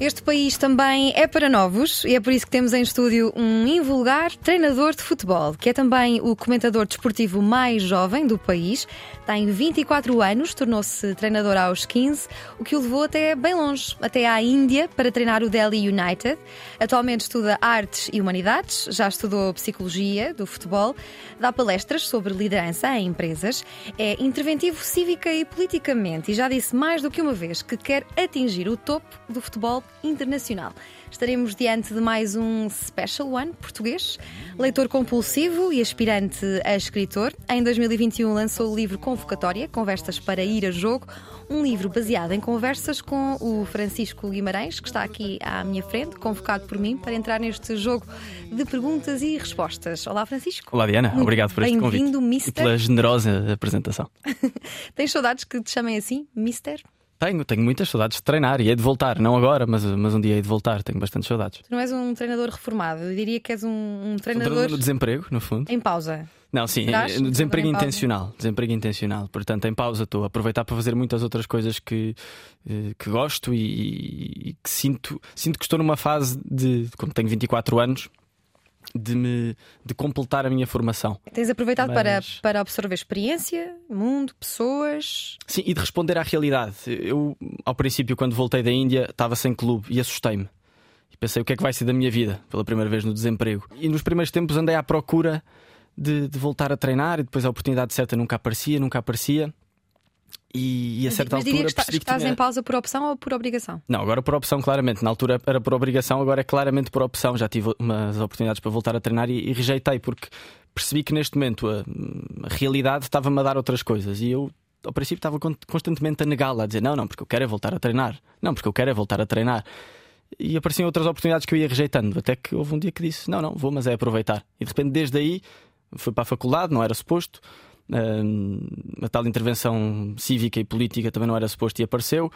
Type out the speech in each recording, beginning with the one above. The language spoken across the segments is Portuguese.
Este país também é para novos e é por isso que temos em estúdio um invulgar treinador de futebol, que é também o comentador desportivo mais jovem do país. Tem 24 anos, tornou-se treinador aos 15, o que o levou até bem longe, até à Índia, para treinar o Delhi United. Atualmente estuda artes e humanidades, já estudou psicologia do futebol, dá palestras sobre liderança em empresas, é interventivo cívica e politicamente e já disse mais do que uma vez que quer atingir o topo do futebol internacional. Estaremos diante de mais um Special One português, leitor compulsivo e aspirante a escritor. Em 2021 lançou o livro Convocatória, Conversas para ir a jogo, um livro baseado em conversas com o Francisco Guimarães, que está aqui à minha frente, convocado por mim para entrar neste jogo de perguntas e respostas. Olá, Francisco. Olá, Diana. Muito Obrigado por este convite. Mister. E pela generosa apresentação. Tens saudades que te chamem assim, Mister? Tenho, tenho muitas saudades de treinar e é de voltar, não agora, mas, mas um dia é de voltar, tenho bastante saudades. Tu não és um treinador reformado, eu diria que és um, um treinador. Um treinador no desemprego, no fundo. Em pausa. Não, sim, Serás? no desemprego intencional. Desemprego intencional. Portanto, em pausa estou a aproveitar para fazer muitas outras coisas que, eh, que gosto e, e que sinto, sinto que estou numa fase de, como tenho 24 anos, de me de completar a minha formação. Tens aproveitado para, Mas- para absorver experiência, mundo, pessoas. Sim, e de responder à realidade. Eu, ao princípio, quando voltei da Índia, estava sem clube e assustei-me. E pensei, o que é que vai ser da minha vida? Pela primeira vez no desemprego. E nos primeiros tempos andei à procura de, de voltar a treinar e depois a oportunidade certa nunca aparecia, nunca aparecia. E, e a certa Mas altura diria que estás tinha... em pausa por opção ou por obrigação? Não, agora por opção, claramente. Na altura era por obrigação, agora é claramente por opção. Já tive umas oportunidades para voltar a treinar e, e rejeitei, porque percebi que neste momento a, a realidade estava-me a dar outras coisas e eu. Ao princípio estava con- constantemente a negá-la, a dizer não, não, porque eu quero é voltar a treinar, não, porque eu quero é voltar a treinar. E apareciam outras oportunidades que eu ia rejeitando, até que houve um dia que disse: não, não, vou, mas é aproveitar. E de repente, desde aí, fui para a faculdade, não era suposto. A tal intervenção cívica e política também não era suposto e apareceu.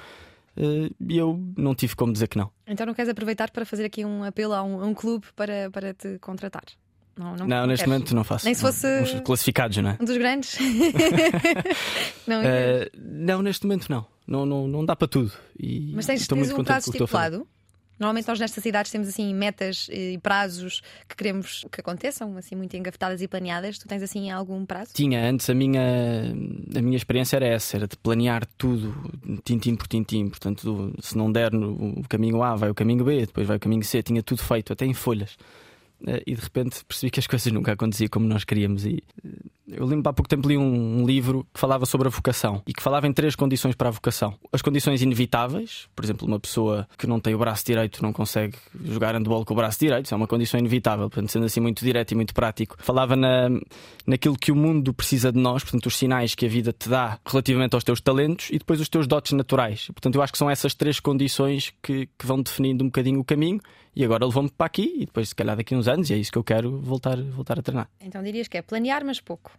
Eh, E eu não tive como dizer que não. Então não queres aproveitar para fazer aqui um apelo a um, a um clube para, para te contratar? Não, não, Não, neste momento não faço. Nem se fosse- classificados, não é? Um dos grandes? não, Eh, não, neste momento não. Não, não, não dá para tudo. E Mas tens, estou tens muito um prazo estipulado? Normalmente nós nestas cidades temos assim metas e prazos que queremos que aconteçam, assim muito engafetadas e planeadas. Tu tens assim algum prazo? Tinha antes a minha, a minha experiência era essa, era de planear tudo tintim por tintim. Portanto, se não der no o caminho A, vai o caminho B, depois vai o caminho C, tinha tudo feito, até em folhas. Eh, E de repente percebi que as coisas nunca aconteciam como nós queríamos. E eh, eu lembro há pouco tempo li um, livro que falava sobre a vocação e que falava em três condições para a vocação: as condições inevitáveis, por exemplo, uma pessoa que não tem o braço direito não consegue jogar handball com o braço direito, isso é uma condição inevitável. Portanto, sendo assim muito direto e muito prático, falava na, naquilo que o mundo precisa de nós, portanto, os sinais que a vida te dá relativamente aos teus talentos e depois os teus dotes naturais. Portanto, eu acho que são essas três condições que, que vão definindo um bocadinho o caminho. E agora levou-me para aqui e depois, se calhar, daqui a uns anos, e é isso que eu quero voltar, voltar a treinar. Então dirias que é planear, mas pouco.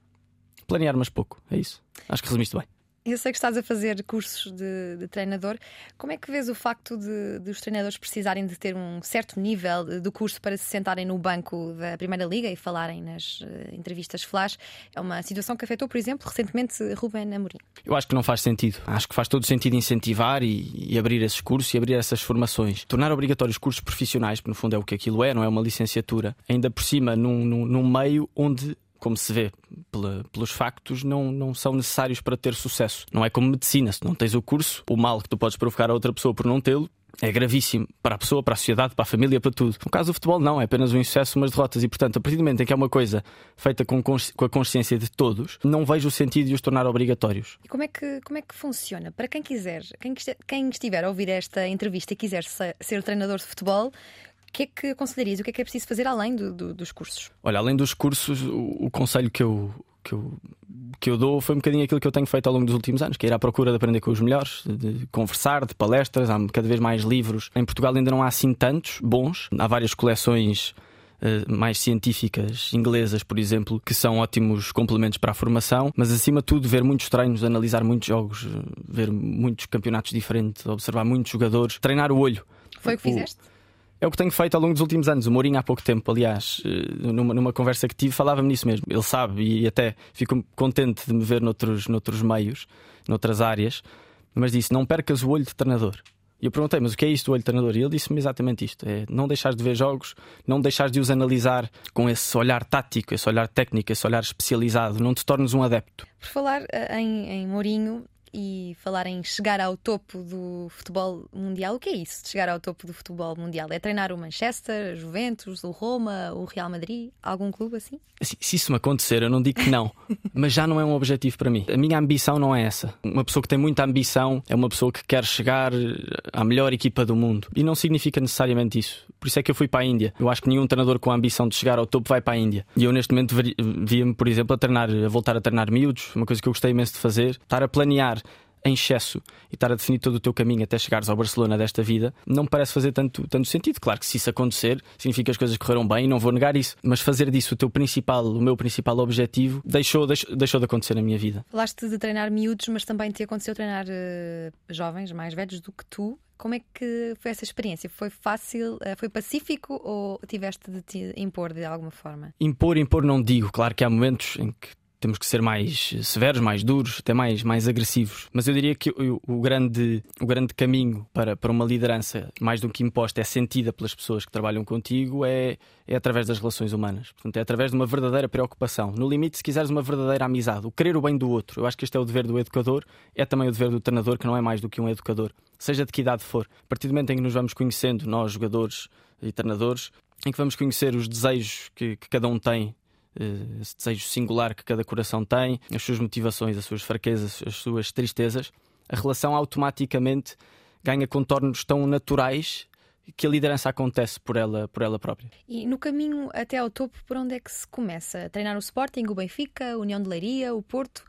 Planear, mas pouco, é isso. Acho que resumiste bem. Eu sei que estás a fazer cursos de, de treinador. Como é que vês o facto de, de os treinadores precisarem de ter um certo nível do curso para se sentarem no banco da Primeira Liga e falarem nas eh, entrevistas flash? É uma situação que afetou, por exemplo, recentemente Ruben Amorim. Eu acho que não faz sentido. Acho que faz todo sentido incentivar e, e abrir esses cursos e abrir essas formações. Tornar obrigatórios cursos profissionais, que no fundo é o que aquilo é, não é uma licenciatura, ainda por cima num, num, num meio onde. Como se vê pela- pelos factos, não, não são necessários para ter sucesso. Não é como medicina. Se não tens o curso, o mal que tu podes provocar a outra pessoa por não tê-lo é gravíssimo para a pessoa, para a sociedade, para a família, para tudo. No caso do futebol, não, é apenas um insucesso, umas derrotas. E, portanto, a partir do momento em que é uma coisa feita com, com a consciência de todos, não vejo o sentido de os tornar obrigatórios. E como é que, como é que funciona? Para quem quiser, quem, quem estiver a ouvir esta entrevista e quiser se- ser treinador de futebol, que é que aconselharias? O que é que é preciso fazer além do- do- dos cursos? Olha, além dos cursos, o, o conselho que eu, que, eu, que eu dou foi um bocadinho aquilo que eu tenho feito ao longo dos últimos anos, que é ir à procura de aprender com os melhores, de conversar, de palestras. Há cada vez mais livros. Em Portugal ainda não há assim tantos bons. Há várias coleções uh, mais científicas inglesas, por exemplo, que são ótimos complementos para a formação, mas acima de tudo ver muitos treinos, analisar muitos jogos, ver muitos campeonatos diferentes, observar muitos jogadores, treinar o olho. Foi o que fizeste? É o que tenho feito ao longo dos últimos anos. O Mourinho, há pouco tempo, aliás, eh, numa, numa conversa que tive, falava-me nisso mesmo. Ele sabe e até fico contente de me ver noutros, noutros meios, noutras áreas, mas disse: não percas o olho de treinador. E eu perguntei, mas o que é isto do olho de treinador? E ele disse-me exatamente isto: é não deixares de ver jogos, não deixares de os analisar com esse olhar tático, esse olhar técnico, esse olhar especializado, não te tornes um adepto. Por falar eh, em, em Mourinho, e falar em chegar ao topo do futebol mundial. O que é isso de chegar ao topo do futebol mundial? É treinar o Manchester, a Juventus, o Roma, o Real Madrid? Algum clube assim? assim se isso me acontecer, eu não digo que não, mas já não é um objetivo para mim. A minha ambição não é essa. Uma pessoa que tem muita ambição é uma pessoa que quer chegar à melhor equipa do mundo. E não significa necessariamente isso. Por isso é que eu fui para a Índia. Eu acho que nenhum treinador com a ambição de chegar ao topo vai para a Índia. E eu neste momento via-me, por exemplo, a treinar, a voltar a treinar miúdos, uma coisa que eu gostei imenso de fazer, estar a planear em excesso e estar a definir todo o teu caminho até chegares ao Barcelona desta vida, não me parece fazer tanto, tanto sentido. Claro que se isso acontecer, significa que as coisas correram bem e não vou negar isso. Mas fazer disso o teu principal, o meu principal objetivo, deixou, deixou, deixou de acontecer na minha vida. Falaste de treinar miúdos, mas também te aconteceu treinar uh, jovens mais velhos do que tu. Como é que foi essa experiência? Foi fácil, eh, foi pacífico ou tiveste de te impor de alguma forma? Impor, impor não digo. Claro que há momentos em que temos que ser mais severos, mais duros, até mais, mais agressivos. Mas eu diria que o, o, grande, o grande caminho para, para uma liderança, mais do que imposta, é sentida pelas pessoas que trabalham contigo, é, é através das relações humanas. Portanto, é através de uma verdadeira preocupação. No limite, se quiseres uma verdadeira amizade, o querer o bem do outro. Eu acho que este é o dever do educador, é também o dever do treinador, que não é mais do que um educador, seja de que idade for. A partir do momento em que nos vamos conhecendo, nós, jogadores e treinadores, em que vamos conhecer os desejos que, que cada um tem esse desejo singular que cada coração tem, as suas motivações, as suas fraquezas, as suas tristezas, a relação automaticamente ganha contornos tão naturais que a liderança acontece por ela, por ela própria. E no caminho até ao topo, por onde é que se começa? A treinar o Sporting, o Benfica, a União de Leiria, o Porto?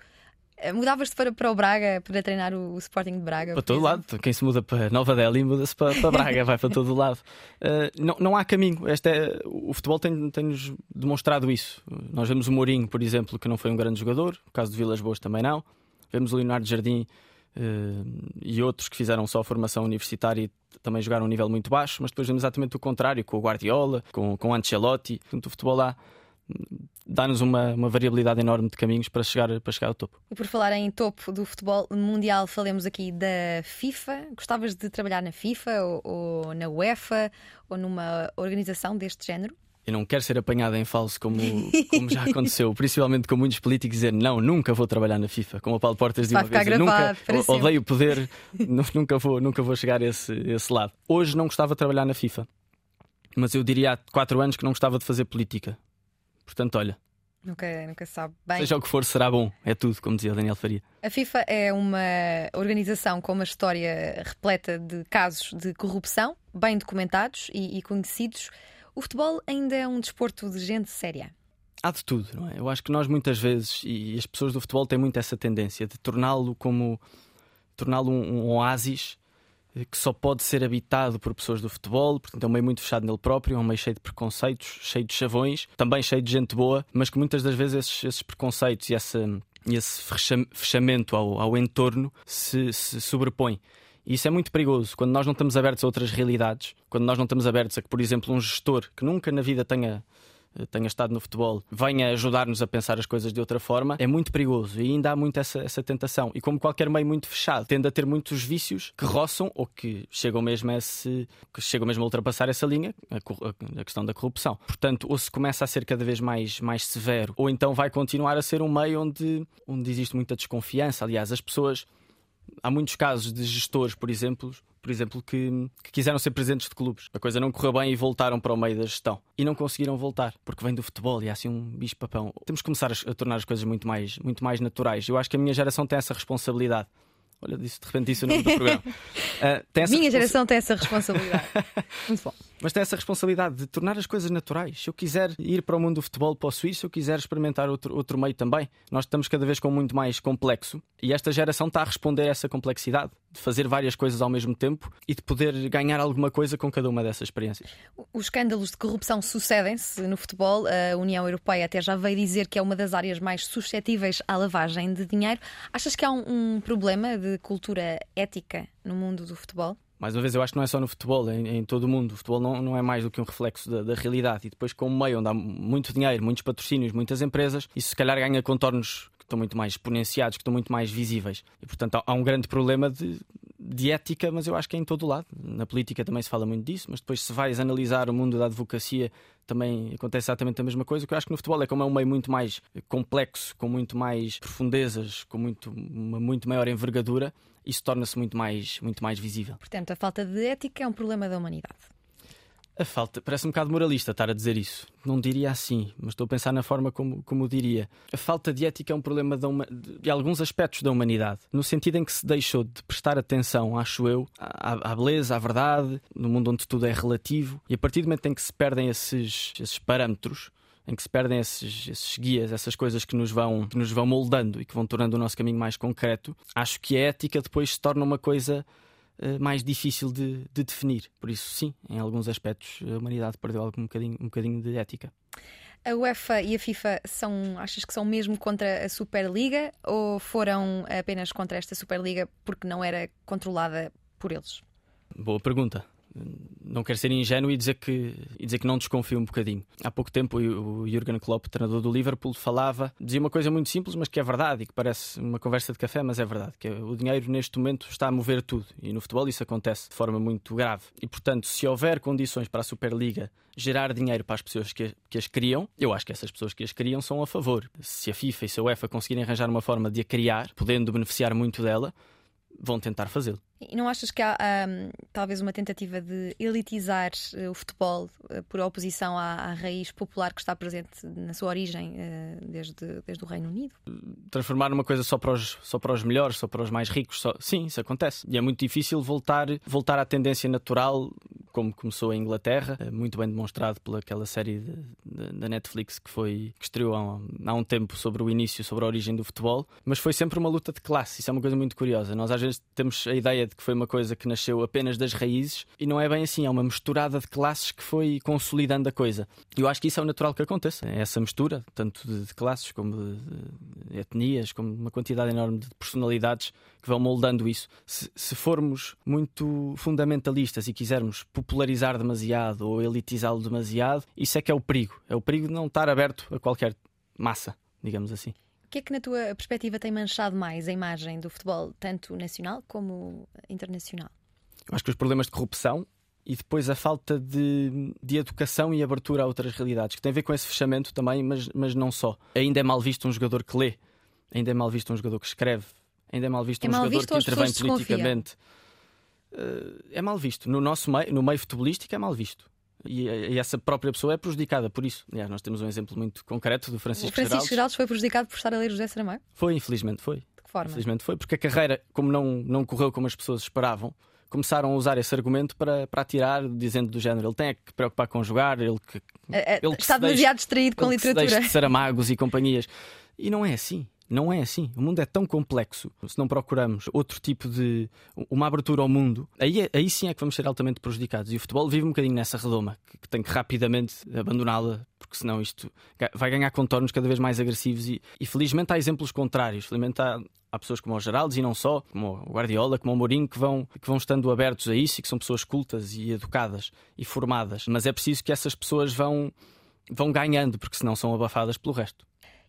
Eh, mudavas-te para, para o Braga para treinar o, o Sporting de Braga? Para todo exemplo? lado. Quem se muda para Nova Delhi muda-se para, para Braga, vai para todo lado. Uh, não, não há caminho. Este é, o futebol tem-nos tem demonstrado isso. Nós vemos o Mourinho, por exemplo, que não foi um grande jogador. O caso de Vilas Boas também não. Vemos o Leonardo Jardim uh, e outros que fizeram só a formação universitária e também jogaram um nível muito baixo. Mas depois vemos exatamente o contrário, com o Guardiola, com, com o Ancelotti. Portanto, o futebol lá dá-nos uma, uma variabilidade enorme de caminhos para chegar, para chegar ao topo. E por falar em topo do futebol mundial, falemos aqui da FIFA. Gostavas de trabalhar na FIFA ou, ou na UEFA ou numa organização deste género? Eu não quero ser apanhado em falso como, como já aconteceu, principalmente com muitos políticos dizer não, nunca vou trabalhar na FIFA, como o Paulo Portas disse uma vez. Gravado, nunca odeio o poder, nunca vou, nunca vou chegar a esse, esse lado. Hoje não gostava de trabalhar na FIFA, mas eu diria há quatro anos que não gostava de fazer política. Portanto, olha. Nunca, nunca sabe bem. Seja o que for, será bom. É tudo, como dizia Daniel Faria. A FIFA é uma organização com uma história repleta de casos de corrupção, bem documentados e, e conhecidos. O futebol ainda é um desporto de gente séria. Há de tudo, não é? Eu acho que nós muitas vezes, e as pessoas do futebol têm muito essa tendência de torná-lo como torná-lo um, um oásis que só pode ser habitado por pessoas do futebol, portanto é um meio muito fechado nele próprio, é um meio cheio de preconceitos, cheio de chavões, também cheio de gente boa, mas que muitas das vezes esses, esses preconceitos e essa, esse fechamento ao, ao entorno se, se sobrepõe. E isso é muito perigoso quando nós não estamos abertos a outras realidades, quando nós não estamos abertos a que, por exemplo, um gestor que nunca na vida tenha eh, tenha estado no futebol venha ajudar-nos a pensar as coisas de outra forma, é muito perigoso e ainda há muito essa, essa tentação. E como qualquer meio muito fechado, tende a ter muitos vícios que roçam ou que chegam mesmo a, esse, que chegam mesmo a ultrapassar essa linha, a, a, questão da corrupção. Portanto, ou se começa a ser cada vez mais, mais severo, ou então vai continuar a ser um meio onde, onde existe muita desconfiança. Aliás, as pessoas. Há muitos casos de gestores, por exemplo, por exemplo, que, que, quiseram ser presidentes de clubes. A coisa não correu bem e voltaram para o meio da gestão. E não conseguiram voltar, porque vem do futebol e há assim um bicho-papão. Temos que começar a, a, tornar as coisas muito mais, muito mais naturais. Eu acho que a minha geração tem essa responsabilidade. Olha, disse, de repente disse o nome do programa. Uh, minha geração tem essa responsabilidade. muito bom. Mas tem essa responsabilidade de tornar as coisas naturais. Se eu quiser ir para o mundo do futebol, posso ir. Se eu quiser experimentar outro, outro meio também. Nós estamos cada vez com muito mais complexo e esta geração está a responder a essa complexidade de fazer várias coisas ao mesmo tempo e de poder ganhar alguma coisa com cada uma dessas experiências. Os escândalos de corrupção sucedem-se no futebol. A União Europeia até já veio dizer que é uma das áreas mais suscetíveis à lavagem de dinheiro. Achas que há um, um problema de cultura ética no mundo do futebol? Mais uma vez, eu acho que não é só no futebol, é em, em todo o mundo. O futebol não, não é mais do que um reflexo da, da, realidade. E depois, com um meio onde há muito dinheiro, muitos patrocínios, muitas empresas, isso se calhar ganha contornos que estão muito mais exponenciados, que estão muito mais visíveis. E, portanto, há um grande problema de, de ética, mas eu acho que é em todo o lado. Na política também se fala muito disso, mas depois, se vais analisar o mundo da advocacia, também acontece exatamente a mesma coisa. O que eu acho que no futebol é como é um meio muito mais complexo, com muito mais profundezas, com muito, uma muito maior envergadura, isso torna-se muito mais, muito mais visível. Portanto, a falta de ética é um problema da humanidade. A falta, parece um bocado moralista estar a dizer isso. Não diria assim, mas estou a pensar na forma como, como diria. A falta de ética é um problema de, uma, de, alguns aspectos da humanidade, no sentido em que se deixou de prestar atenção, acho eu, à, à, beleza, à verdade, no mundo onde tudo é relativo, e a partir do momento em que se perdem esses, esses parâmetros, em que se perdem esses, esses, guias, essas coisas que nos, vão, que nos vão moldando e que vão tornando o nosso caminho mais concreto, acho que a ética depois se torna uma coisa uh, mais difícil de, de, definir. Por isso, sim, em alguns aspectos a humanidade perdeu algum um bocadinho, um bocadinho de ética. A UEFA e a FIFA são, achas que são mesmo contra a Superliga ou foram apenas contra esta Superliga porque não era controlada por eles? Boa pergunta não quero ser ingênuo e dizer que, e dizer que não desconfio um bocadinho. Há pouco tempo o Jurgen Klopp, treinador do Liverpool, falava, dizia uma coisa muito simples, mas que é verdade e que parece uma conversa de café, mas é verdade, que é, o dinheiro neste momento está a mover tudo e no futebol isso acontece de forma muito grave. E portanto, se houver condições para a Superliga gerar dinheiro para as pessoas que, que as criam, eu acho que essas pessoas que as criam são a favor. Se a FIFA e a UEFA conseguirem arranjar uma forma de a criar, podendo beneficiar muito dela, vão tentar fazê-lo. E não achas que há um, talvez uma tentativa de elitizar uh, o futebol uh, por oposição à, à, raiz popular que está presente na sua origem uh, desde, desde o Reino Unido? Transformar uma coisa só para os, só para os melhores, só para os mais ricos, só... sim, isso acontece. E é muito difícil voltar, voltar à tendência natural como começou em Inglaterra, muito bem demonstrado pelaquela série da Netflix que foi que estreou há um, há um tempo sobre o início, sobre a origem do futebol, mas foi sempre uma luta de classe. Isso é uma coisa muito curiosa. Nós às vezes temos a ideia de que foi uma coisa que nasceu apenas das raízes e não é bem assim, é uma misturada de classes que foi consolidando a coisa. E eu acho que isso é o natural que aconteça, é essa mistura, tanto de, classes como de, etnias, como uma quantidade enorme de personalidades que vão moldando isso. Se, se formos muito fundamentalistas e quisermos popularizar demasiado ou elitizá-lo demasiado, isso é que é o perigo. É o perigo de não estar aberto a qualquer massa, digamos assim que é que, na tua perspectiva, tem manchado mais a imagem do futebol, tanto nacional como internacional? Eu acho que os problemas de corrupção e depois a falta de, de educação e abertura a outras realidades, que tem a ver com esse fechamento também, mas, mas não só. Ainda é mal visto um jogador que lê, ainda é mal visto um jogador que escreve, ainda é mal visto é um mal jogador visto que intervém politicamente. Uh, é mal visto. No nosso meio, no meio futebolístico, é mal visto e, e, essa própria pessoa é prejudicada por isso. Aliás, nós temos um exemplo muito concreto do Francisco, o Francisco Geraldes. foi prejudicado por estar a ler José Saramago? Foi, infelizmente foi. De que forma? Infelizmente foi, porque a carreira, como não, não correu como as pessoas esperavam, começaram a usar esse argumento para, para atirar, dizendo do género: ele tem que preocupar com jogar, ele que. É, é, ele que está demasiado distraído com literatura. De Saramagos e companhias. E não é assim. Não é assim. O mundo é tão complexo. Se não procuramos outro tipo de. uma abertura ao mundo, aí, é, aí sim é que vamos ser altamente prejudicados. E o futebol vive um bocadinho nessa redoma, que, que tem que rapidamente abandoná-la, porque senão isto vai ganhar contornos cada vez mais agressivos. E, e felizmente há exemplos contrários. Felizmente há, há pessoas como o Geraldes e não só, como o Guardiola, como o Mourinho, que vão, que vão estando abertos a isso e que são pessoas cultas e educadas e formadas. Mas é preciso que essas pessoas vão, vão ganhando, porque senão são abafadas pelo resto.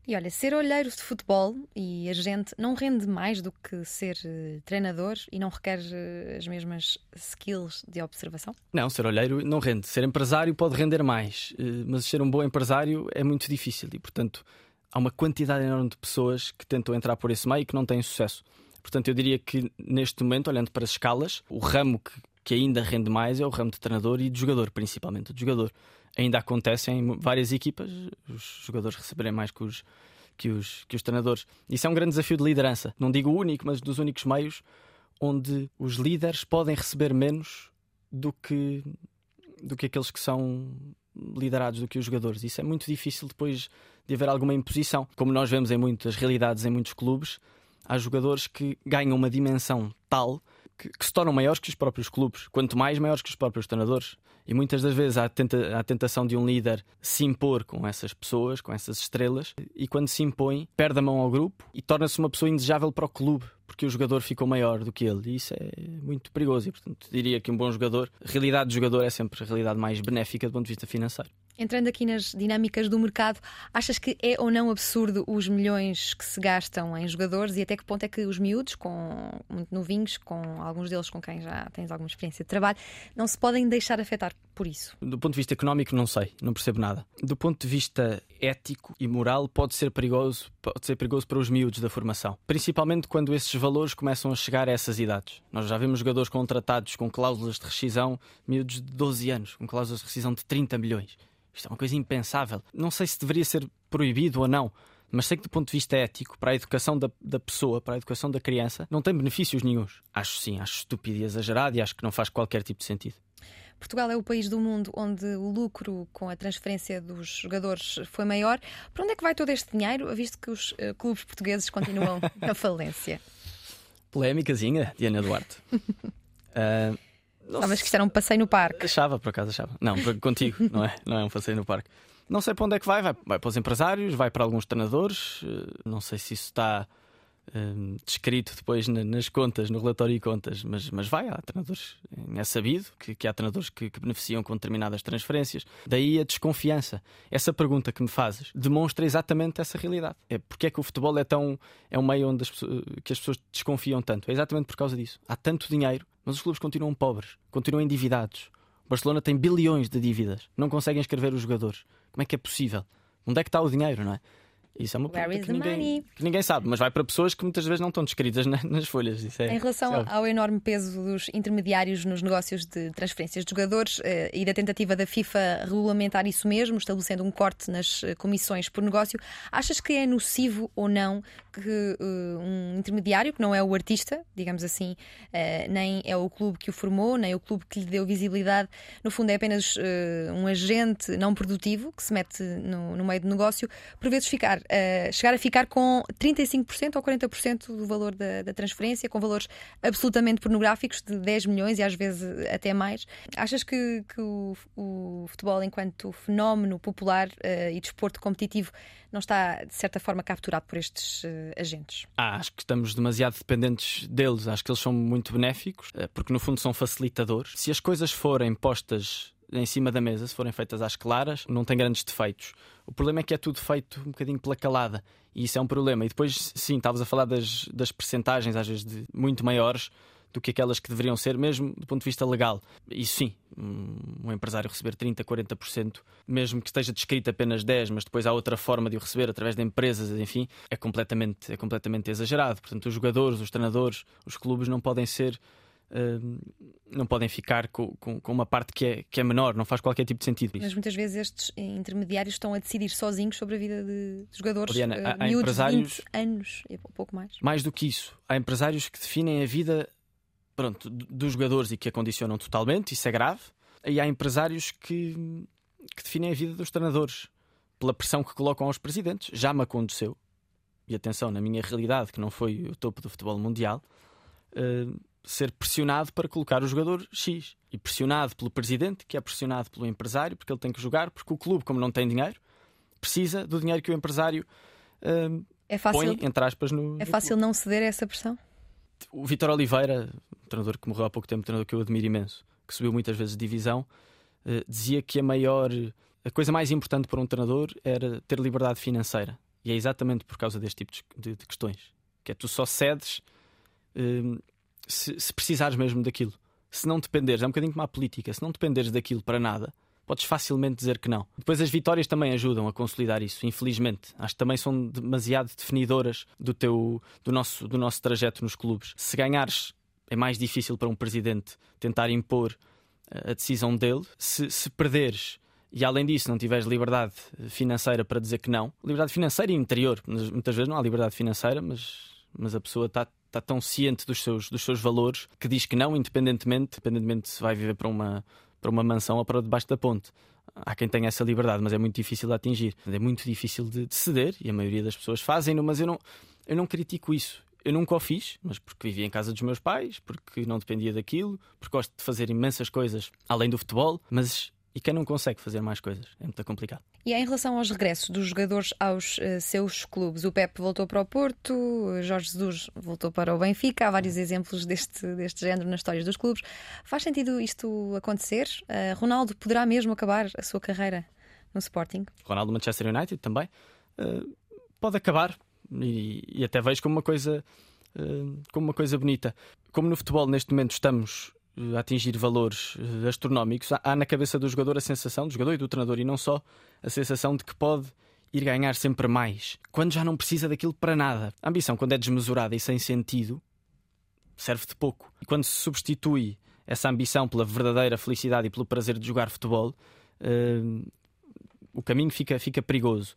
E olha, ser olheiro de futebol e agente não rende mais do que ser uh, treinador e não requer uh, as mesmas skills de observação? Não, ser olheiro não rende. Ser empresário pode render mais, uh, mas ser um bom empresário é muito difícil e, portanto, há uma quantidade enorme de pessoas que tentam entrar por esse meio e que não têm sucesso. Portanto, eu diria que neste momento, olhando para as escalas, o ramo que, que ainda rende mais é o ramo de treinador e de jogador, principalmente de jogador ainda acontece em várias equipas, os jogadores receberem mais que os, que os, que os treinadores. Isso é um grande desafio de liderança. Não digo o único, mas dos únicos meios onde os líderes podem receber menos do que do que aqueles que são liderados do que os jogadores. Isso é muito difícil depois de haver alguma imposição. Como nós vemos em muitas realidades, em muitos clubes, há jogadores que ganham uma dimensão tal que, que, se tornam maiores que os próprios clubes, quanto mais maiores que os próprios treinadores. E muitas das vezes há, tenta, há a tentação de um líder se impor com essas pessoas, com essas estrelas, e quando se impõe, perde a mão ao grupo e torna-se uma pessoa indesejável para o clube, porque o jogador ficou maior do que ele. E isso é muito perigoso. E, portanto, diria que um bom jogador, realidade do jogador é sempre a realidade mais benéfica do ponto de vista financeiro. Entrando aqui nas dinâmicas do mercado, achas que é ou não absurdo os milhões que se gastam em jogadores e até que ponto é que os miúdos, com muito novinhos, com alguns deles com quem já tens alguma experiência de trabalho, não se podem deixar afetar por isso? Do ponto de vista económico, não sei, não percebo nada. Do ponto de vista ético e moral, pode ser perigoso, pode ser perigoso para os miúdos da formação, principalmente quando esses valores começam a chegar a essas idades. Nós já vemos jogadores contratados com cláusulas de rescisão, miúdos de 12 anos, com cláusulas de rescisão de 30 milhões. Isto é uma coisa impensável. Não sei se deveria ser proibido ou não, mas sei que do ponto de vista ético, para a educação da, da pessoa, para a educação da criança, não tem benefícios nenhums. Acho sim, acho estúpido e exagerado e acho que não faz qualquer tipo de sentido. Portugal é o país do mundo onde o lucro com a transferência dos jogadores foi maior. Para onde é que vai todo este dinheiro, visto que os uh, clubes portugueses continuam na falência? Polémicazinha, Diana Duarte. uh, Sabes que isto era um passeio no parque. Achava, por acaso achava. Não, contigo, não é? Não é um passeio no parque. Não sei para onde é que vai. vai. Vai para os empresários, vai para alguns treinadores. Eh, não sei se isso está um, descrito depois nas contas, no relatório e contas, mas, mas vai, há treinadores, é sabido que, que há treinadores que, que, beneficiam com determinadas transferências. Daí a desconfiança. Essa pergunta que me fazes demonstra exatamente essa realidade. É porque é que o futebol é tão é um meio onde as, que as pessoas desconfiam tanto. É exatamente por causa disso. Há tanto dinheiro mas os clubes continuam pobres, continuam endividados. O Barcelona tem bilhões de dívidas, não conseguem escrever os jogadores. Como é que é possível? Onde é que está o dinheiro, não é? Isso é uma pergunta que ninguém, que ninguém, sabe, mas vai para pessoas que muitas vezes não estão descritas nas folhas. É, em relação é ao enorme peso dos intermediários nos negócios de transferências de jogadores eh, e da tentativa da FIFA regulamentar isso mesmo, estabelecendo um corte nas eh, comissões por negócio, achas que é nocivo ou não que uh, um intermediário, que não é o artista, digamos assim, nem é o clube que o formou, nem o clube que lhe deu visibilidade, no fundo é apenas um agente não produtivo que se mete no, no meio do negócio, por vezes ficar uh, chegar a ficar com 35% ou 40% do valor da, da, transferência, com valores absolutamente pornográficos de 10 milhões e às vezes até mais. Achas que, que o, o futebol, enquanto fenómeno popular uh, e desporto competitivo, não está de certa forma capturado por estes uh, agentes? Ah, acho que estamos demasiado dependentes deles. Acho que eles são muito benéficos, porque no fundo são facilitadores. Se as coisas forem postas em cima da mesa, se forem feitas às claras, não tem grandes defeitos. O problema é que é tudo feito um bocadinho pela calada. E isso é um problema. E depois, sim, estavas a falar das, das percentagens, às vezes de muito maiores do que aquelas que deveriam ser, mesmo do ponto de vista legal. Isso sim, um empresário receber 30%, 40%, mesmo que esteja descrito apenas 10%, mas depois há outra forma de o receber através de empresas, enfim, é completamente, é completamente exagerado. Portanto, os jogadores, os treinadores, os clubes não podem ser não podem ficar com, com, com, uma parte que é, que é menor, não faz qualquer tipo de sentido. Mas muitas vezes estes intermediários estão a decidir sozinhos sobre a vida de, de jogadores Diana, uh, há, há empresários, 20 anos e pouco mais. Mais do que isso, há empresários que definem a vida pronto, dos jogadores e que a condicionam totalmente, isso é grave. E há empresários que, que definem a vida dos treinadores pela pressão que colocam aos presidentes. Já me aconteceu, e atenção, na minha realidade, que não foi o topo do futebol mundial. Uh, ser pressionado para colocar o jogador X. E pressionado pelo presidente, que é pressionado pelo empresário, porque ele tem que jogar, porque o clube, como não tem dinheiro, precisa do dinheiro que o empresário uh, é fácil, põe, entre aspas, no. É fácil não ceder a essa pressão? O Vitor Oliveira, um treinador que morreu há pouco tempo, um treinador que eu admiro imenso, que subiu muitas vezes de divisão, uh, dizia que a maior. A coisa mais importante para um treinador era ter liberdade financeira. E é exatamente por causa deste tipo de, de questões. Que é tu só cedes. Uh, se, se precisares mesmo daquilo. Se não dependeres, é um bocadinho como a política, se não dependeres daquilo para nada, podes facilmente dizer que não. Depois as vitórias também ajudam a consolidar isso, infelizmente. Acho que também são demasiado definidoras do teu do nosso do nosso trajeto nos clubes. Se ganhares é mais difícil para um presidente tentar impor eh, a decisão dele. Se, se perderes e além disso não tiveres liberdade financeira para dizer que não, liberdade financeira e interior, muitas vezes não há liberdade financeira, mas mas a pessoa está está tão ciente dos seus, dos seus valores que diz que não, independentemente, independentemente se vai viver para uma, para uma mansão ou para debaixo da ponte. Há quem tenha essa liberdade, mas é muito difícil de atingir. É muito difícil de, de ceder e a maioria das pessoas fazem-no, mas eu não, eu não critico isso. Eu nunca o fiz, mas porque vivia em casa dos meus pais, porque não dependia daquilo, porque gosto de fazer imensas coisas além do futebol, mas e quem não consegue fazer mais coisas? É muito complicado. E em relação aos regressos dos jogadores aos uh, seus clubes, o Pep voltou para o Porto, Jorge Jesus voltou para o Benfica, há vários exemplos deste, deste género nas histórias dos clubes. Faz sentido isto acontecer? Uh, Ronaldo poderá mesmo acabar a sua carreira no Sporting? Ronaldo Manchester United também. Uh, pode acabar e, e, até vejo como uma coisa como uma coisa bonita. Como no futebol neste momento estamos a atingir valores eh, astronómicos, há na cabeça do jogador a sensação, do jogador e do treinador, e não só, a sensação de que pode ir ganhar sempre mais, quando já não precisa daquilo para nada. A ambição, quando é desmesurada e sem sentido, serve de pouco. E quando se substitui essa ambição pela verdadeira felicidade e pelo prazer de jogar futebol, uh, o caminho fica, fica perigoso.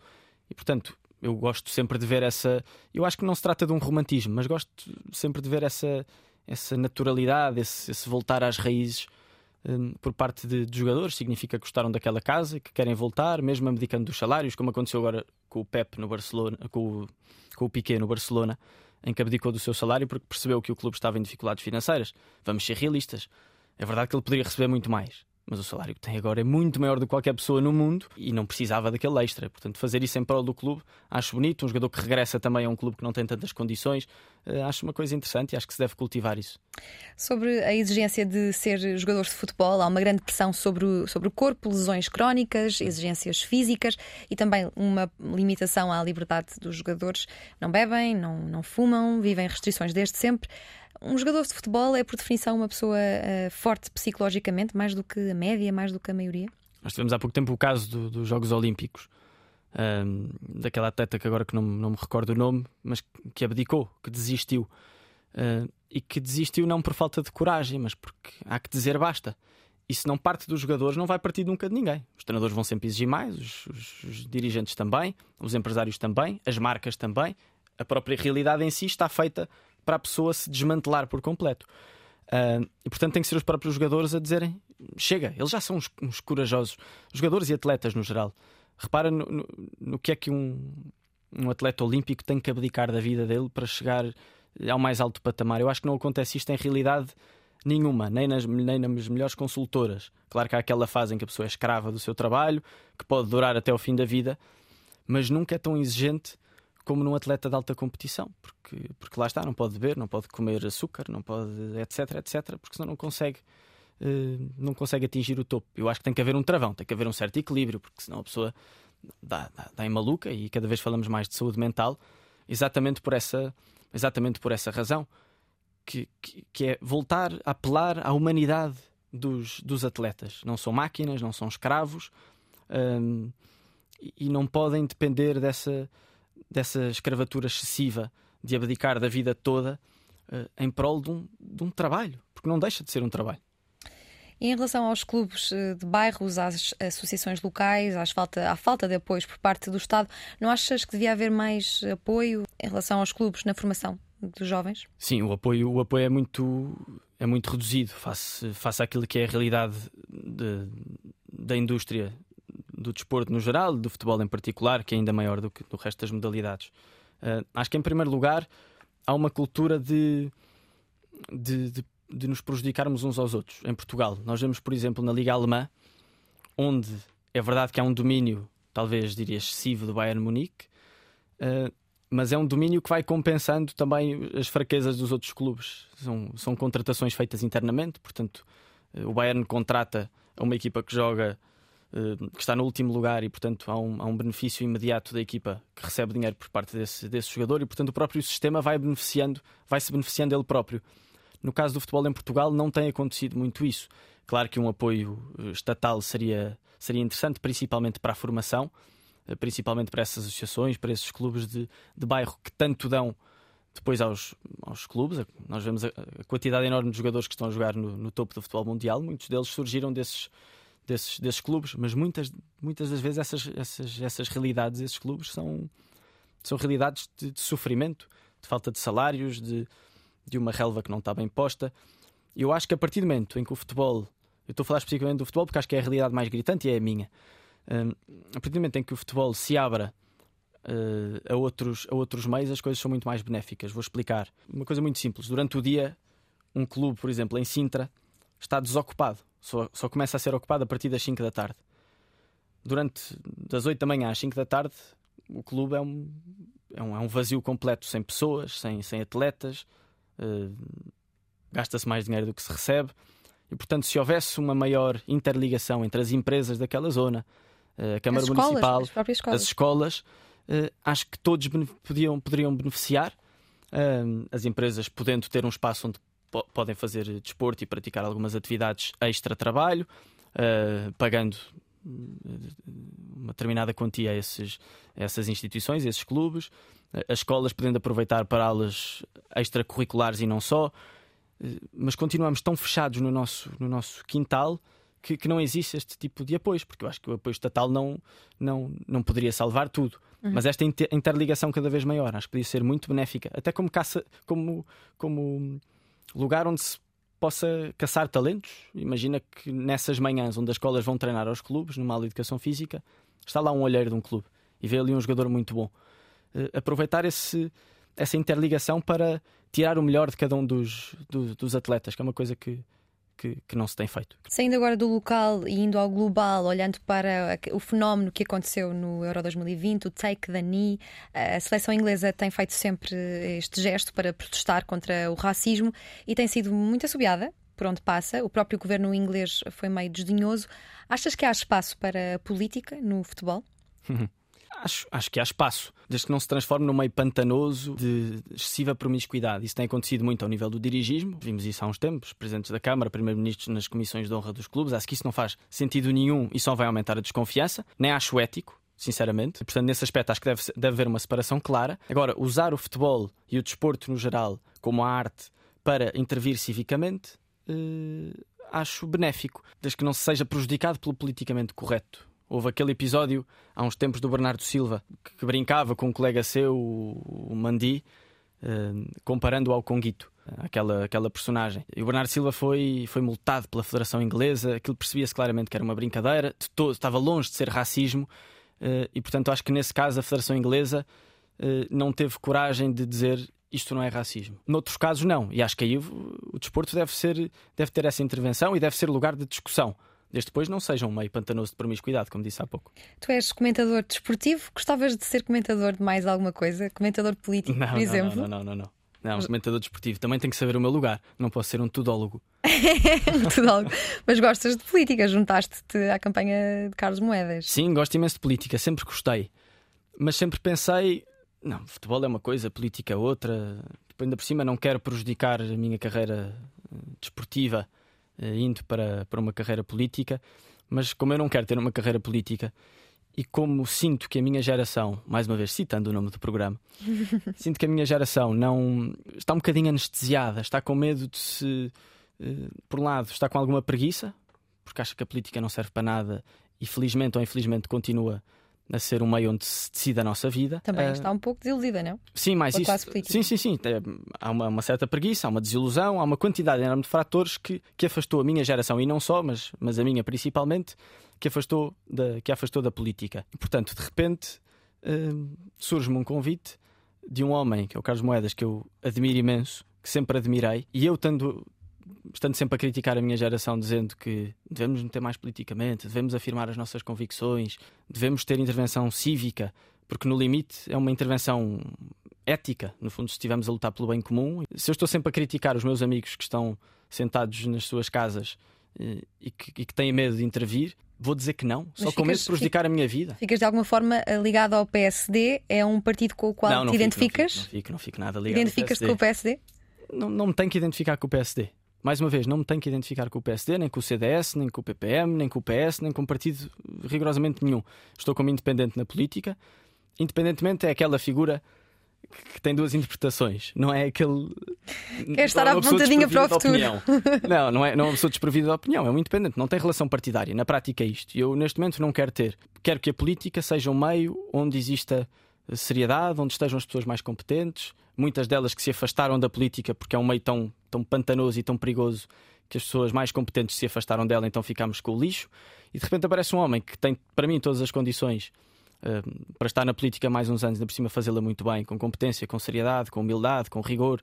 E portanto, eu gosto sempre de ver essa. Eu acho que não se trata de um romantismo, mas gosto sempre de ver essa essa naturalidade, esse, esse voltar às raízes um, por parte de, de, jogadores. Significa que gostaram daquela casa, que querem voltar, mesmo abdicando dos salários, como aconteceu agora com o Pep no Barcelona, com o, com o Piquet no Barcelona, em que abdicou do seu salário porque percebeu que o clube estava em dificuldades financeiras. Vamos ser realistas. É verdade que ele poderia receber muito mais mas o salário que tem agora é muito maior do que qualquer pessoa no mundo e não precisava daquele extra. Portanto, fazer isso em prol do clube acho bonito. Um jogador que regressa também a um clube que não tem tantas condições, eh, acho uma coisa interessante e acho que se deve cultivar isso. Sobre a exigência de ser jogador de futebol, há uma grande pressão sobre o, sobre o corpo, lesões crónicas, exigências físicas e também uma limitação à liberdade dos jogadores. Não bebem, não, não fumam, vivem restrições desde sempre. Um jogador de futebol é, por definição, uma pessoa uh, forte psicologicamente, mais do que a média, mais do que a maioria? Nós tivemos há pouco tempo o caso do, dos Jogos Olímpicos, um, daquela atleta que agora que não, não me recordo o nome, mas que abdicou, que desistiu. Uh, e que desistiu não por falta de coragem, mas porque há que dizer basta. E se não parte dos jogadores, não vai partir nunca de ninguém. Os treinadores vão sempre exigir mais, os, os, os dirigentes também, os empresários também, as marcas também. A própria realidade em si está feita para a pessoa se desmantelar por completo. Uh, e portanto tem que ser os próprios jogadores a dizerem: chega, eles já são uns, uns corajosos, jogadores e atletas no geral. Repara no, no, no, que é que um, um atleta olímpico tem que abdicar da vida dele para chegar ao mais alto patamar. Eu acho que não acontece isto em realidade nenhuma, nem nas, nem nas melhores consultoras. Claro que há aquela fase em que a pessoa é escrava do seu trabalho, que pode durar até o fim da vida, mas nunca é tão exigente como num atleta de alta competição, porque, porque lá está, não pode beber, não pode comer açúcar, não pode, etc, etc, porque senão não consegue, uh, não consegue atingir o topo. Eu acho que tem que haver um travão, tem que haver um certo equilíbrio, porque senão a pessoa dá, dá, dá em maluca e cada vez falamos mais de saúde mental, exatamente por essa, exatamente por essa razão, que, que, que é voltar a apelar à humanidade dos, dos atletas. Não são máquinas, não são escravos. Um, e não podem depender dessa, dessa escravatura excessiva de abdicar da vida toda uh, em prol de um, de um trabalho, porque não deixa de ser um trabalho. E em relação aos clubes eh, de bairros, às associações locais, às falta, à falta de apoios por parte do Estado, não achas que devia haver mais apoio em relação aos clubes na formação dos jovens? Sim, o apoio, o apoio é muito é muito reduzido face, face àquilo que é a realidade de, da indústria do desporto no geral, do futebol em particular, que é ainda maior do que do resto das modalidades. Uh, acho que, em primeiro lugar, há uma cultura de, de, de, de, nos prejudicarmos uns aos outros. Em Portugal, nós vemos, por exemplo, na Liga Alemã, onde é verdade que há um domínio, talvez diria excessivo, do Bayern Munique, uh, mas é um domínio que vai compensando também as fraquezas dos outros clubes. São, são contratações feitas internamente, portanto, uh, o Bayern contrata uma equipa que joga eh, que está no último lugar e, portanto, há um, há um, benefício imediato da equipa que recebe dinheiro por parte desse, desse jogador e, portanto, o próprio sistema vai beneficiando, vai se beneficiando ele próprio. No caso do futebol em Portugal, não tem acontecido muito isso. Claro que um apoio eh, estatal seria, seria interessante, principalmente para a formação, eh, principalmente para essas associações, para esses clubes de, de bairro que tanto dão depois aos, aos clubes. Nós vemos a, a quantidade enorme de jogadores que estão a jogar no, no topo do futebol mundial, muitos deles surgiram desses desses, desses clubes, mas muitas, muitas das vezes essas, essas, essas realidades, esses clubes, são, são realidades de, de sofrimento, de falta de salários, de, de uma relva que não está bem posta. Eu acho que a partir do momento em que o futebol Eu estou a falar especificamente do futebol porque acho que é a realidade mais gritante e é a minha. Um, a partir do momento em que o futebol se abra uh, a, outros, a outros meios, as coisas são muito mais benéficas. Vou explicar. Uma coisa muito simples. Durante o dia, um clube, por exemplo, em Sintra, está desocupado. Só, só começa a ser ocupado a partir das 5 da tarde. Durante das 8 da manhã às 5 da tarde, o clube é um, é um, é um vazio completo, sem pessoas, sem, sem atletas, uh, gasta-se mais dinheiro do que se recebe. E, portanto, se houvesse uma maior interligação entre as empresas daquela zona, uh, a Câmara as Municipal, escolas, as escolas, as escolas uh, acho que todos podiam, poderiam beneficiar. as empresas podendo ter um espaço onde po podem fazer desporto e praticar algumas atividades extra-trabalho, pagando uma determinada quantia a, esses, a essas instituições, a esses clubes, as escolas podendo aproveitar para aulas extracurriculares e não só, mas continuamos tão fechados no nosso, no nosso quintal que, que não existe este tipo de apoio, porque eu acho que o apoio estatal não, não, não poderia salvar tudo. Uhum. Mas esta interligação cada vez maior acho que podia ser muito benéfica, até como caça, como, como lugar onde se possa caçar talentos. Imagina que nessas manhãs onde as escolas vão treinar aos clubes, numa aula de educação física, está lá um olheiro de um clube e vê ali um jogador muito bom. Uh, aproveitar esse, essa interligação para tirar o melhor de cada um dos, dos, dos atletas, que é uma coisa que, que, que, não se tem feito. Saindo agora do local e indo ao global, olhando para o fenómeno que aconteceu no Euro 2020, o take the knee, a seleção inglesa tem feito sempre este gesto para protestar contra o racismo e tem sido muito assobiada por onde passa. O próprio governo inglês foi meio desdenhoso. Achas que há espaço para política no futebol? Acho, acho que há espaço, desde que não se transforme num meio pantanoso de excessiva promiscuidade. Isso tem acontecido muito ao nível do dirigismo. Vimos isso há uns tempos, presidentes da Câmara, primeiros-ministros nas comissões de honra dos clubes. Acho que isso não faz sentido nenhum e só vai aumentar a desconfiança. Nem acho ético, sinceramente. Portanto, nesse aspecto, acho que deve, deve haver uma separação clara. Agora, usar o futebol e o desporto no geral como a arte para intervir civicamente, eh, acho benéfico, desde que não se seja prejudicado pelo politicamente correto. Houve aquele episódio há uns tempos do Bernardo Silva que, brincava com um colega seu, o Mandi, uh, comparando-o ao Conguito, aquela, aquela personagem. E o Bernardo Silva foi, foi multado pela Federação Inglesa, aquilo percebia-se claramente que era uma brincadeira, todo, estava longe de ser racismo, uh, e portanto acho que nesse caso a Federação Inglesa uh, não teve coragem de dizer isto não é racismo. Noutros casos, não. E acho que aí o, o desporto deve, ser, deve ter essa intervenção e deve ser lugar de discussão desde depois não seja um meio pantanoso de promiscuidade, como disse há pouco. Tu és comentador desportivo, gostavas de ser comentador de mais alguma coisa? Comentador político, não, por exemplo? Não, não, não, não. Não, não comentador desportivo também tem que saber o meu lugar, não posso ser um tudólogo. um tudólogo. Mas gostas de política, juntaste-te à campanha de Carlos Moedas. Sim, gosto imenso de política, sempre gostei. Mas sempre pensei, não, futebol é uma coisa, política é outra. Ainda por cima não quero prejudicar a minha carreira eh, desportiva indo para, para uma carreira política, mas como eu não quero ter uma carreira política e como sinto que a minha geração, mais uma vez citando o nome do programa, sinto que a minha geração não está um bocadinho anestesiada, está com medo de se, eh, por um lado, está com alguma preguiça, porque acha que a política não serve para nada e felizmente ou infelizmente continua a ser um meio onde se decide a nossa vida. Também uh, está um pouco desiludida, não? Sim, mais isso. Sim, sim, sim. Há uma, uma, certa preguiça, há uma desilusão, há uma quantidade enorme de fatores que, que afastou a minha geração, e não só, mas, mas a minha principalmente, que afastou da, que afastou da política. E, portanto, de repente, uh, surge-me um convite de um homem, que é o Carlos Moedas, que eu admiro imenso, que sempre admirei, e eu, tendo estando sempre a criticar a minha geração, dizendo que devemos meter mais politicamente, devemos afirmar as nossas convicções, devemos ter intervenção cívica, porque no limite é uma intervenção ética, no fundo, se estivermos a lutar pelo bem comum. Se eu estou sempre a criticar os meus amigos que estão sentados nas suas casas eh, e que, e que têm medo de intervir, vou dizer que não, só com medo de prejudicar a minha vida. Ficas de alguma forma ligado ao PSD? É um partido com o qual não, não te fico, identificas? Não fico, não fico, não fico nada ligado Identificas-te com o PSD? Não, não me tenho que identificar com o PSD. Mais uma vez, não me tenho que identificar com o PSD, nem com o CDS, nem com o PPM, nem com o PS, nem com um partido rigorosamente nenhum. Estou como independente na política. Independentemente é aquela figura que tem duas interpretações. Não é aquele. Quer estar à vontadinha para o futuro. Não, não é, não é uma pessoa desprovida de opinião, é um independente, não tem relação partidária. Na prática é isto. Eu, neste momento, não quero ter. Quero que a política seja um meio onde exista seriedade, onde estejam as pessoas mais competentes, muitas delas que se afastaram da política porque é um meio tão, tão pantanoso e tão perigoso que as pessoas mais competentes se afastaram dela, então ficámos com o lixo. E de repente aparece um homem que tem, para mim, todas as condições uh, para estar na política mais uns anos, ainda por cima fazê-la muito bem, com competência, com seriedade, com humildade, com rigor,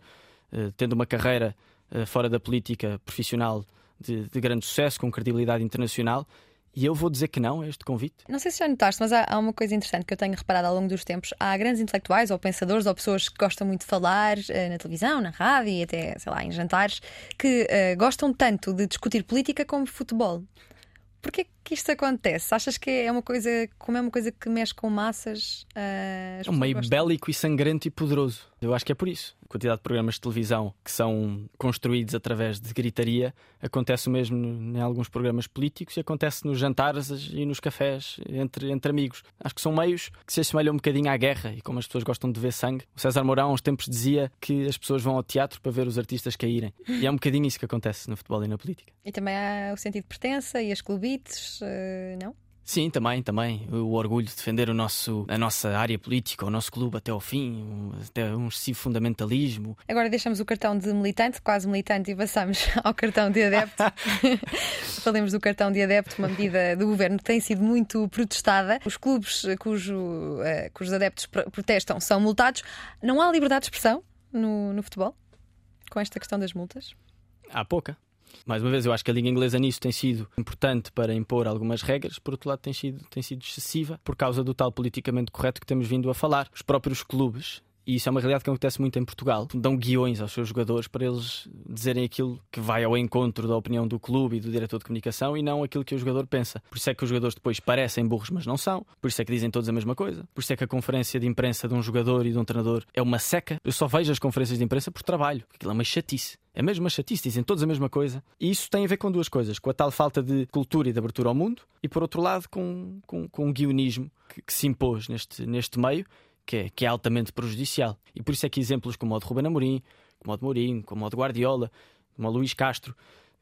uh, tendo uma carreira uh, fora da política profissional de, de grande sucesso, com credibilidade internacional. E eu vou dizer que não a este convite. Não sei se já notaste, mas há, há, uma coisa interessante que eu tenho reparado ao longo dos tempos. Há grandes intelectuais ou pensadores ou pessoas que gostam muito de falar uh, na televisão, na rádio e até, sei lá, em jantares, que uh, gostam tanto de discutir política como futebol. Porquê que isto acontece? Achas que é uma coisa, como é uma coisa que mexe com massas? Uh, é um meio gostam? bélico e sangrento e poderoso. Eu acho que é por isso. A quantidade de programas de televisão que são construídos através de gritaria acontece o mesmo em alguns programas políticos e acontece nos jantares e nos cafés entre, entre amigos. Acho que são meios que se assemelham um bocadinho à guerra e como as pessoas gostam de ver sangue. O César Mourão, há uns tempos, dizia que as pessoas vão ao teatro para ver os artistas caírem. E é um bocadinho isso que acontece no futebol e na política. E também há o sentido de pertença e as clubites, uh, não? Sim, também, também. O orgulho de defender o nosso, a nossa área política, o nosso clube até ao fim, até um excessivo fundamentalismo. Agora deixamos o cartão de militante, quase militante, e passamos ao cartão de adepto. Falemos do cartão de adepto, uma medida do governo que tem sido muito protestada. Os clubes cujo, uh, cujos adeptos protestam são multados. Não há liberdade de expressão no, no futebol com esta questão das multas? Há pouca. Mais uma vez, eu acho que a Liga Inglesa nisso tem sido importante para impor algumas regras, por outro lado, tem sido, tem sido excessiva por causa do tal politicamente correto que temos vindo a falar. Os próprios clubes e isso é uma realidade que acontece muito em Portugal. Dão guiões aos seus jogadores para eles dizerem aquilo que vai ao encontro da opinião do clube e do diretor de comunicação e não aquilo que o jogador pensa. Por isso é que os jogadores depois parecem burros, mas não são. Por isso é que dizem todos a mesma coisa. Por isso é que a conferência de imprensa de um jogador e de um treinador é uma seca. Eu só vejo as conferências de imprensa por trabalho. Aquilo é uma chatice. É mesmo uma chatice, dizem todos a mesma coisa. E isso tem a ver com duas coisas: com a tal falta de cultura e de abertura ao mundo, e por outro lado, com, com, com um guionismo que, que se impôs neste, neste meio que é, que é altamente prejudicial. E por isso é que exemplos como o de Ruben Amorim, como o de Mourinho, como o de Guardiola, como o Luís Castro,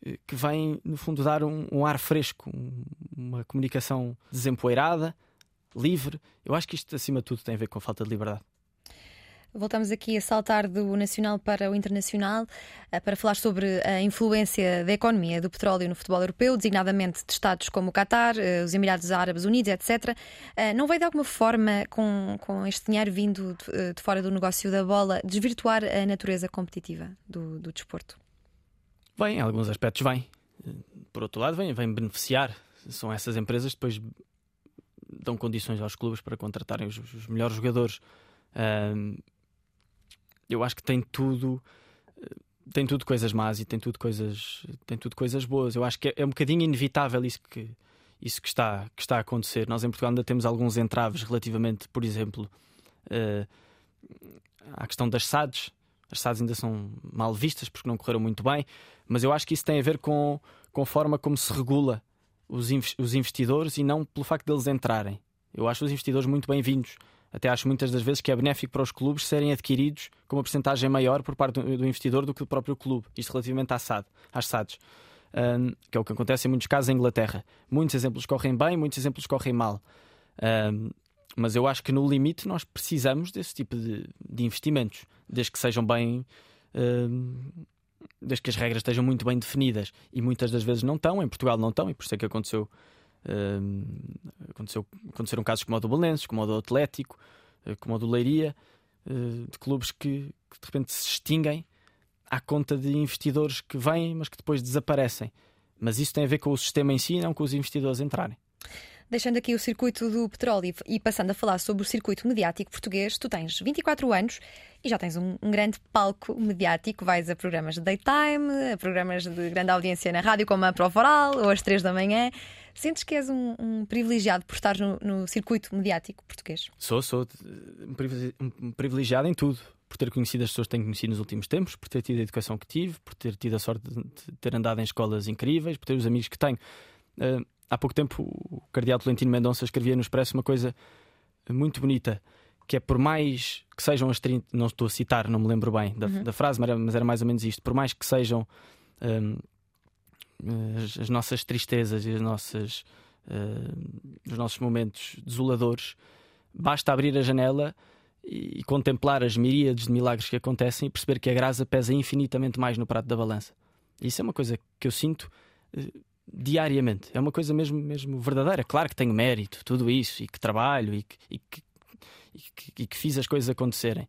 eh, que vêm, no fundo, dar um, um ar fresco, um, uma comunicação desempoeirada, livre. Eu acho que isto, acima de tudo, tem a ver com a falta de liberdade. Voltamos aqui a saltar do nacional para o internacional eh, para falar sobre a influência da economia do petróleo no futebol europeu, designadamente de Estados como o Qatar, eh, os Emirados Árabes Unidos, etc. Eh, não veio de alguma forma, com, com este dinheiro vindo de, de fora do negócio da bola, desvirtuar a natureza competitiva do, do desporto? Vem, em alguns aspectos vem. Por outro lado, vem, vem beneficiar. São essas empresas que depois dão condições aos clubes para contratarem os, os melhores jogadores eu acho que tem tudo tem tudo coisas más e tem tudo coisas tem tudo coisas boas. Eu acho que é, é um bocadinho inevitável isso que isso que está que está a acontecer. Nós em Portugal ainda temos alguns entraves relativamente por exemplo uh, à questão das SADs. As SADs ainda são mal vistas porque não correram muito bem mas eu acho que isso tem a ver com com a forma como se regula os investidores e não pelo facto deles entrarem. Eu acho os investidores muito bem-vindos até acho muitas das vezes que é benéfico para os clubes serem adquiridos com uma porcentagem maior por parte do, investidor do que do próprio clube. Isto relativamente à SAD, às SADs. Um, que é o que acontece em muitos casos em Inglaterra. Muitos exemplos correm bem, muitos exemplos correm mal. Um, mas eu acho que no limite nós precisamos desse tipo de, de investimentos, desde que sejam bem. Um, desde que as regras estejam muito bem definidas e muitas das vezes não estão, em Portugal não estão, e por isso é que aconteceu Aconteceu, aconteceram casos como o do Belenenses, como o do Atlético, uh, como o do Leiria, uh, de clubes que, que, de repente se extinguem à conta de investidores que vêm, mas que depois desaparecem. Mas isso tem a ver com o sistema em si, não com os investidores entrarem. Deixando aqui o circuito do petróleo e passando a falar sobre o circuito mediático português, tu tens 24 anos e já tens um, um, grande palco mediático. Vais a programas de daytime, a programas de grande audiência na rádio, como a Prova Oral, ou às 3 da manhã. Sentes que és um, um privilegiado por estar no, no, circuito mediático português? Sou, sou um privilegiado em tudo. Por ter conhecido as pessoas que tenho conhecido nos últimos tempos, por ter tido a educação que tive, por ter tido a sorte de ter andado em escolas incríveis, por ter os amigos que tenho. Uh, há pouco tempo o cardeal Tolentino Mendonça escrevia no Expresso uma coisa muito bonita que é por mais que sejam as 30, não estou a citar, não me lembro bem da, uhum. da frase, mas era, mas era, mais ou menos isto, por mais que sejam um, as, as, nossas tristezas e as nossas, uh, os nossos momentos desoladores, basta abrir a janela e, e contemplar as miríades de milagres que acontecem e perceber que a graça pesa infinitamente mais no prato da balança. Isso é uma coisa que eu sinto uh, diariamente. É uma coisa mesmo, mesmo verdadeira. Claro que tenho mérito, tudo isso, e que trabalho e que, e que, e que, e que fiz as coisas acontecerem.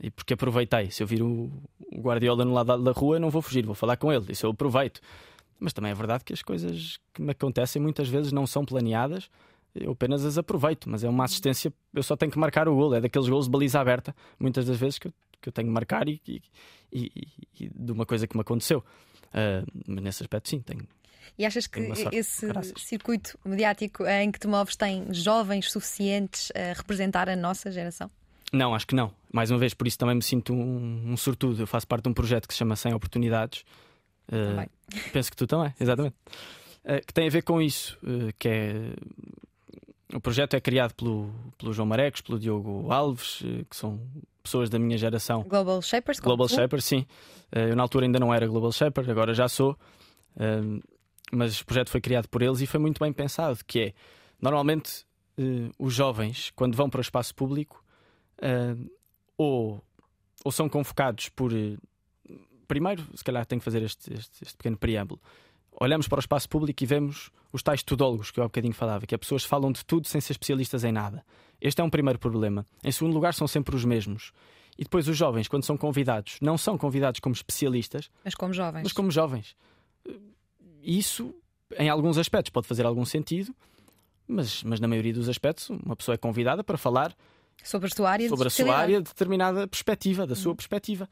E porque aproveitei. Se eu vir o, Guardiola no lado da rua, não vou fugir, vou falar com ele. Isso eu aproveito. Mas também é verdade que as coisas que me acontecem muitas vezes não são planeadas. Eu apenas as aproveito, mas é uma assistência. Eu só tenho que marcar o gol. É daqueles gols de baliza aberta, muitas das vezes que eu, que eu tenho que marcar e, e, e, e, de uma coisa que me aconteceu. Uh, mas nesse aspecto, sim, tenho. E achas que esse circuito mediático em que te moves tem jovens suficientes a representar a nossa geração? Não, acho que não. Mais uma vez, por isso também me sinto um, um sortudo. Eu faço parte de um projeto que se chama Sem Oportunidades. Uh, penso que tu também, exatamente. Uh, que tem a ver com isso, uh, que é o projeto é criado pelo, pelo João Marecos, pelo Diogo Alves, que são pessoas da minha geração. Global Shapers? Global Shapers, sim. Eu na altura ainda não era Global Shaper, agora já sou. Mas o projeto foi criado por eles e foi muito bem pensado, que é, normalmente, os jovens, quando vão para o espaço público, uh, ou, ou são convocados por. Uh, primeiro, se calhar, tenho que fazer este, este, este, pequeno preâmbulo. Olhamos para o espaço público e vemos os tais tudólogos que eu há bocadinho falava, que as pessoas falam de tudo sem ser especialistas em nada. Este é um primeiro problema. Em segundo lugar, são sempre os mesmos. E depois os jovens, quando são convidados, não são convidados como especialistas, mas como jovens. Mas como jovens. Isso, em alguns aspectos, pode fazer algum sentido, mas, mas na maioria dos aspectos, uma pessoa é convidada para falar Sobre a sua área sobre de a sua área, determinada perspectiva, da sua hum. perspectiva.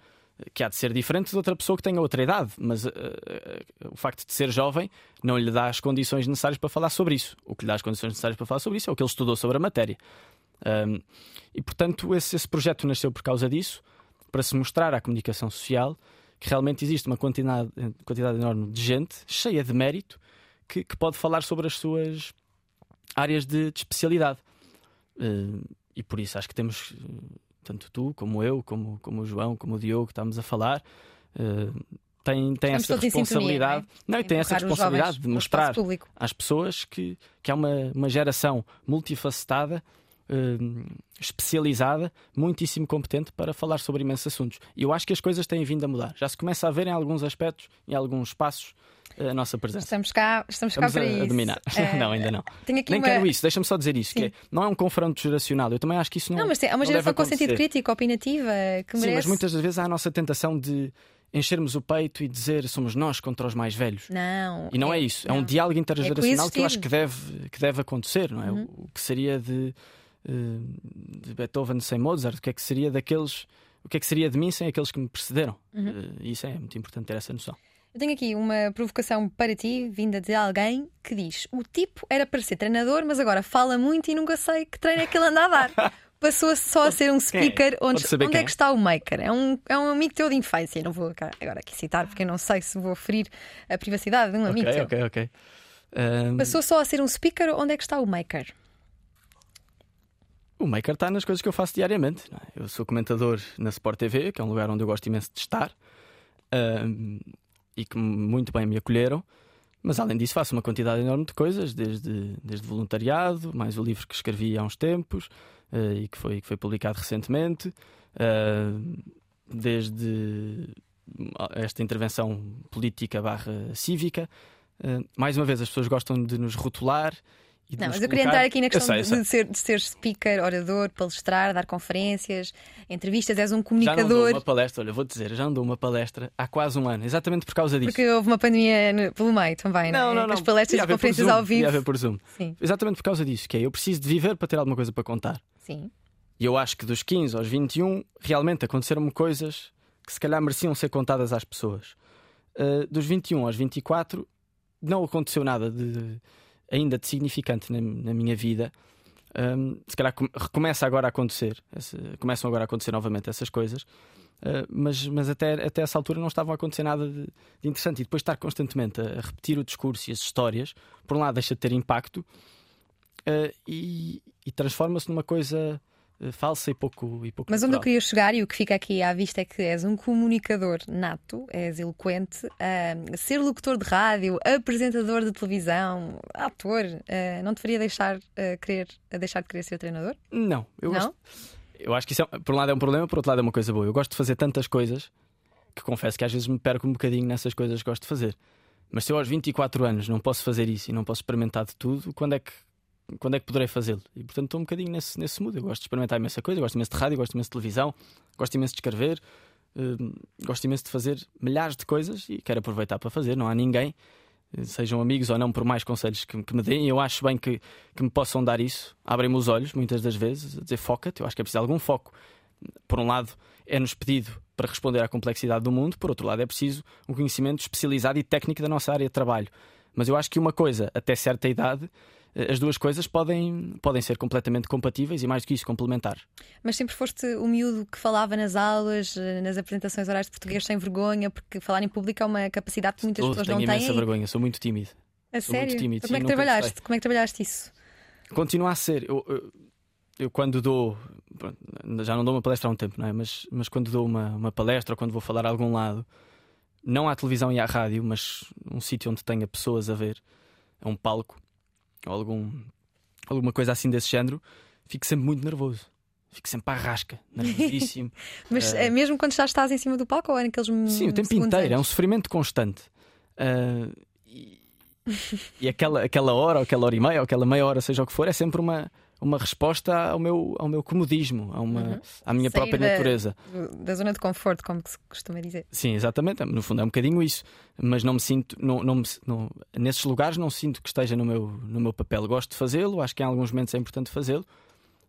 Que há de ser diferente de outra pessoa que tenha outra idade, mas uh, uh, o facto de ser jovem não lhe dá as condições necessárias para falar sobre isso. O que lhe dá as condições necessárias para falar sobre isso é o que ele estudou sobre a matéria. Um, e portanto, esse, esse projeto nasceu por causa disso, para se mostrar à comunicação social que realmente existe uma quantidade, quantidade enorme de gente cheia de mérito que, que pode falar sobre as suas áreas de, de especialidade. Uh, e por isso acho que temos, tanto tu como eu, como, como o João, como o Diogo, que estamos a falar, uh, tem, tem essa responsabilidade. Sintonia, não, é? não tem essa responsabilidade de mostrar às pessoas que, que há uma, uma geração multifacetada. Uh, especializada, muitíssimo competente para falar sobre imensos assuntos. E eu acho que as coisas têm vindo a mudar. Já se começa a ver em alguns aspectos, em alguns espaços, a nossa presença. Estamos cá, estamos, estamos cá para a, isso. A dominar. Uh, não, ainda não. Nem uma... quero isso, deixa-me só dizer isso, que é, não é um confronto geracional. Eu também acho que isso não Não, mas é uma geração com sentido crítico, opinativa, que merece. Sim, mas muitas das vezes há a nossa tentação de enchermos o peito e dizer somos nós contra os mais velhos. Não. E não é, é isso. É não. um diálogo é intergeracional é que eu acho que deve, que deve acontecer, não é? Uhum. O, que seria de, de Beethoven sem Mozart, o que é que seria daqueles. O que é que seria de mim sem aqueles que me precederam? Uhum. Uh, isso é muito importante ter essa noção. Eu tenho aqui uma provocação para ti, vinda de alguém que diz: O tipo era para ser treinador, mas agora fala muito e nunca sei que treino é que ele anda a dar. Passou só a ser um é? speaker. Onde, onde é que é? está o maker? É um, é um amigo teu de infância. Não vou agora aqui citar, porque eu não sei se vou ferir a privacidade de um amigo okay, teu. Ok, ok. Um... Passou só a ser um speaker. Onde é que está o maker? O maker está nas coisas que eu faço diariamente. É? Eu sou comentador na Sport TV, que é um lugar onde eu gosto imenso de estar. Um, e que muito bem me acolheram. Mas além disso, faço uma quantidade enorme de coisas, desde, desde voluntariado, mais o livro que escrevi há uns tempos uh, e que foi, que foi publicado recentemente, uh, desde esta intervenção política barra cívica. Uh, mais uma vez, as pessoas gostam de nos rotular não, mas eu queria entrar aqui na questão sei, de, de, ser, de ser speaker, orador, palestrar, dar conferências, entrevistas, és um comunicador. Já não uma palestra, olha, vou dizer, já andou uma palestra há quase um ano, exatamente por causa disso. Porque houve uma pandemia no, pelo meio também, não, não, é? não, As palestras e conferências ao vivo. Ia ver por Zoom. Sim. Exatamente por causa disso, que é eu preciso de viver para ter alguma coisa para contar. Sim. E eu acho que dos 15 aos 21 realmente aconteceram-me coisas que se calhar mereciam ser contadas às pessoas. Uh, dos 21 aos 24 não aconteceu nada de ainda de significante na, na minha vida. Um, se calhar recomeça agora a acontecer, começam agora a acontecer novamente essas coisas, uh, mas, mas até, até essa altura não estava a acontecer nada de, de interessante. E depois estar constantemente a, a, repetir o discurso e as histórias, por um lado, deixa de ter impacto uh, e, e transforma-se numa coisa falsa e pouco, e pouco Mas onde natural. eu queria chegar e o que fica aqui à vista é que és um comunicador nato, és eloquente, uh, ser locutor de rádio, apresentador de televisão, ator, uh, não te faria deixar, uh, querer, deixar de querer ser treinador? Não, eu não? Gosto, eu acho que isso é, por um lado é um problema, por outro lado é uma coisa boa. Eu gosto de fazer tantas coisas que confesso que às vezes me perco um bocadinho nessas coisas que gosto de fazer. Mas se eu aos 24 anos não posso fazer isso e não posso experimentar de tudo, quando é que, quando é que poderei fazê-lo? E portanto estou um bocadinho nesse, nesse mood. Eu gosto de experimentar imensa coisa, gosto imenso de rádio, gosto imenso de televisão, gosto imenso de escrever, uh, gosto imenso de fazer milhares de coisas e quero aproveitar para fazer. Não há ninguém, sejam amigos ou não, por mais conselhos que, que me deem, eu acho bem que, que me possam dar isso. Abrem-me os olhos, muitas das vezes, a dizer foca-te. Eu acho que é preciso algum foco. Por um lado, é-nos pedido para responder à complexidade do mundo, por outro lado, é preciso um conhecimento especializado e técnico da nossa área de trabalho. Mas eu acho que uma coisa, até certa idade, as duas coisas podem, podem ser completamente compatíveis e, mais do que isso, complementar. Mas sempre foste o miúdo que falava nas aulas, eh, nas apresentações orais de português sem vergonha, porque falar em público é uma capacidade que muitas pessoas não têm. Tenho imensa vergonha, sou muito tímido. A sou sério? Muito tímido. Como, é que trabalhaste? Como é que trabalhaste isso? Continua a ser. Eu, eu, eu quando dou. Já não dou uma palestra há um tempo, não é? Mas, mas quando dou uma, uma palestra ou quando vou falar a algum lado, não à televisão e à rádio, mas um sítio onde tenha pessoas a ver, a um palco ou algum, alguma coisa assim desse género, fico sempre muito nervoso. Fico sempre à rasca, nervosíssimo. mas uh, mesmo quando já estás em cima do palco ou é naqueles Sim, o tempo inteiro, antes? é um sofrimento constante. Uh, e, e aquela, aquela hora, ou aquela hora e meia, ou aquela meia hora, seja o que for, é sempre uma uma resposta ao meu, ao meu comodismo, a uma, uhum. à minha Sair própria da, natureza. Da zona de conforto, como se costuma dizer. Sim, exatamente. No fundo é um bocadinho isso. Mas não me sinto, não, não, me, não nesses lugares não sinto que esteja no meu, no meu papel. Gosto de fazê-lo, acho que em alguns momentos é importante fazê-lo.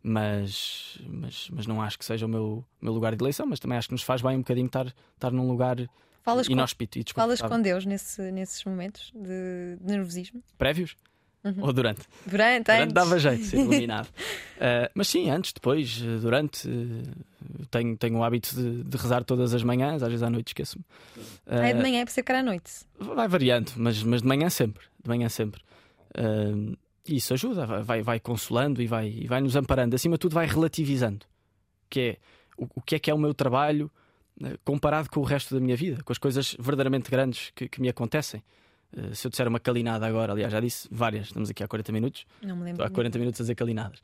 Mas, mas, mas não acho que seja o meu, meu lugar de eleição, mas também acho que nos faz bem um bocadinho estar, estar num lugar falas inóspito com, e Falas com Deus nesse, nesses momentos de, de nervosismo? Prévios? Uhum. Ou durante? Durante, durante antes. dava jeito de ser iluminado. uh, mas sim, antes, depois, eh, durante. Uh, tenho, tenho o hábito de, de, rezar todas as manhãs, às vezes à noite esqueço-me. Uh, é de manhã, é para ser cara à noite. Vai variando, mas, mas de manhã sempre. De manhã sempre. Uh, isso ajuda, vai, vai consolando e vai, e vai nos amparando. Acima de tudo, vai relativizando. Que é o, o que é que é o meu trabalho comparado com o resto da minha vida, com as coisas verdadeiramente grandes que, que me acontecem. Uh, se eu disser uma calinada agora, aliás, já disse várias, estamos aqui há 40 minutos. Não me lembro. Há 40 minutos a dizer calinadas.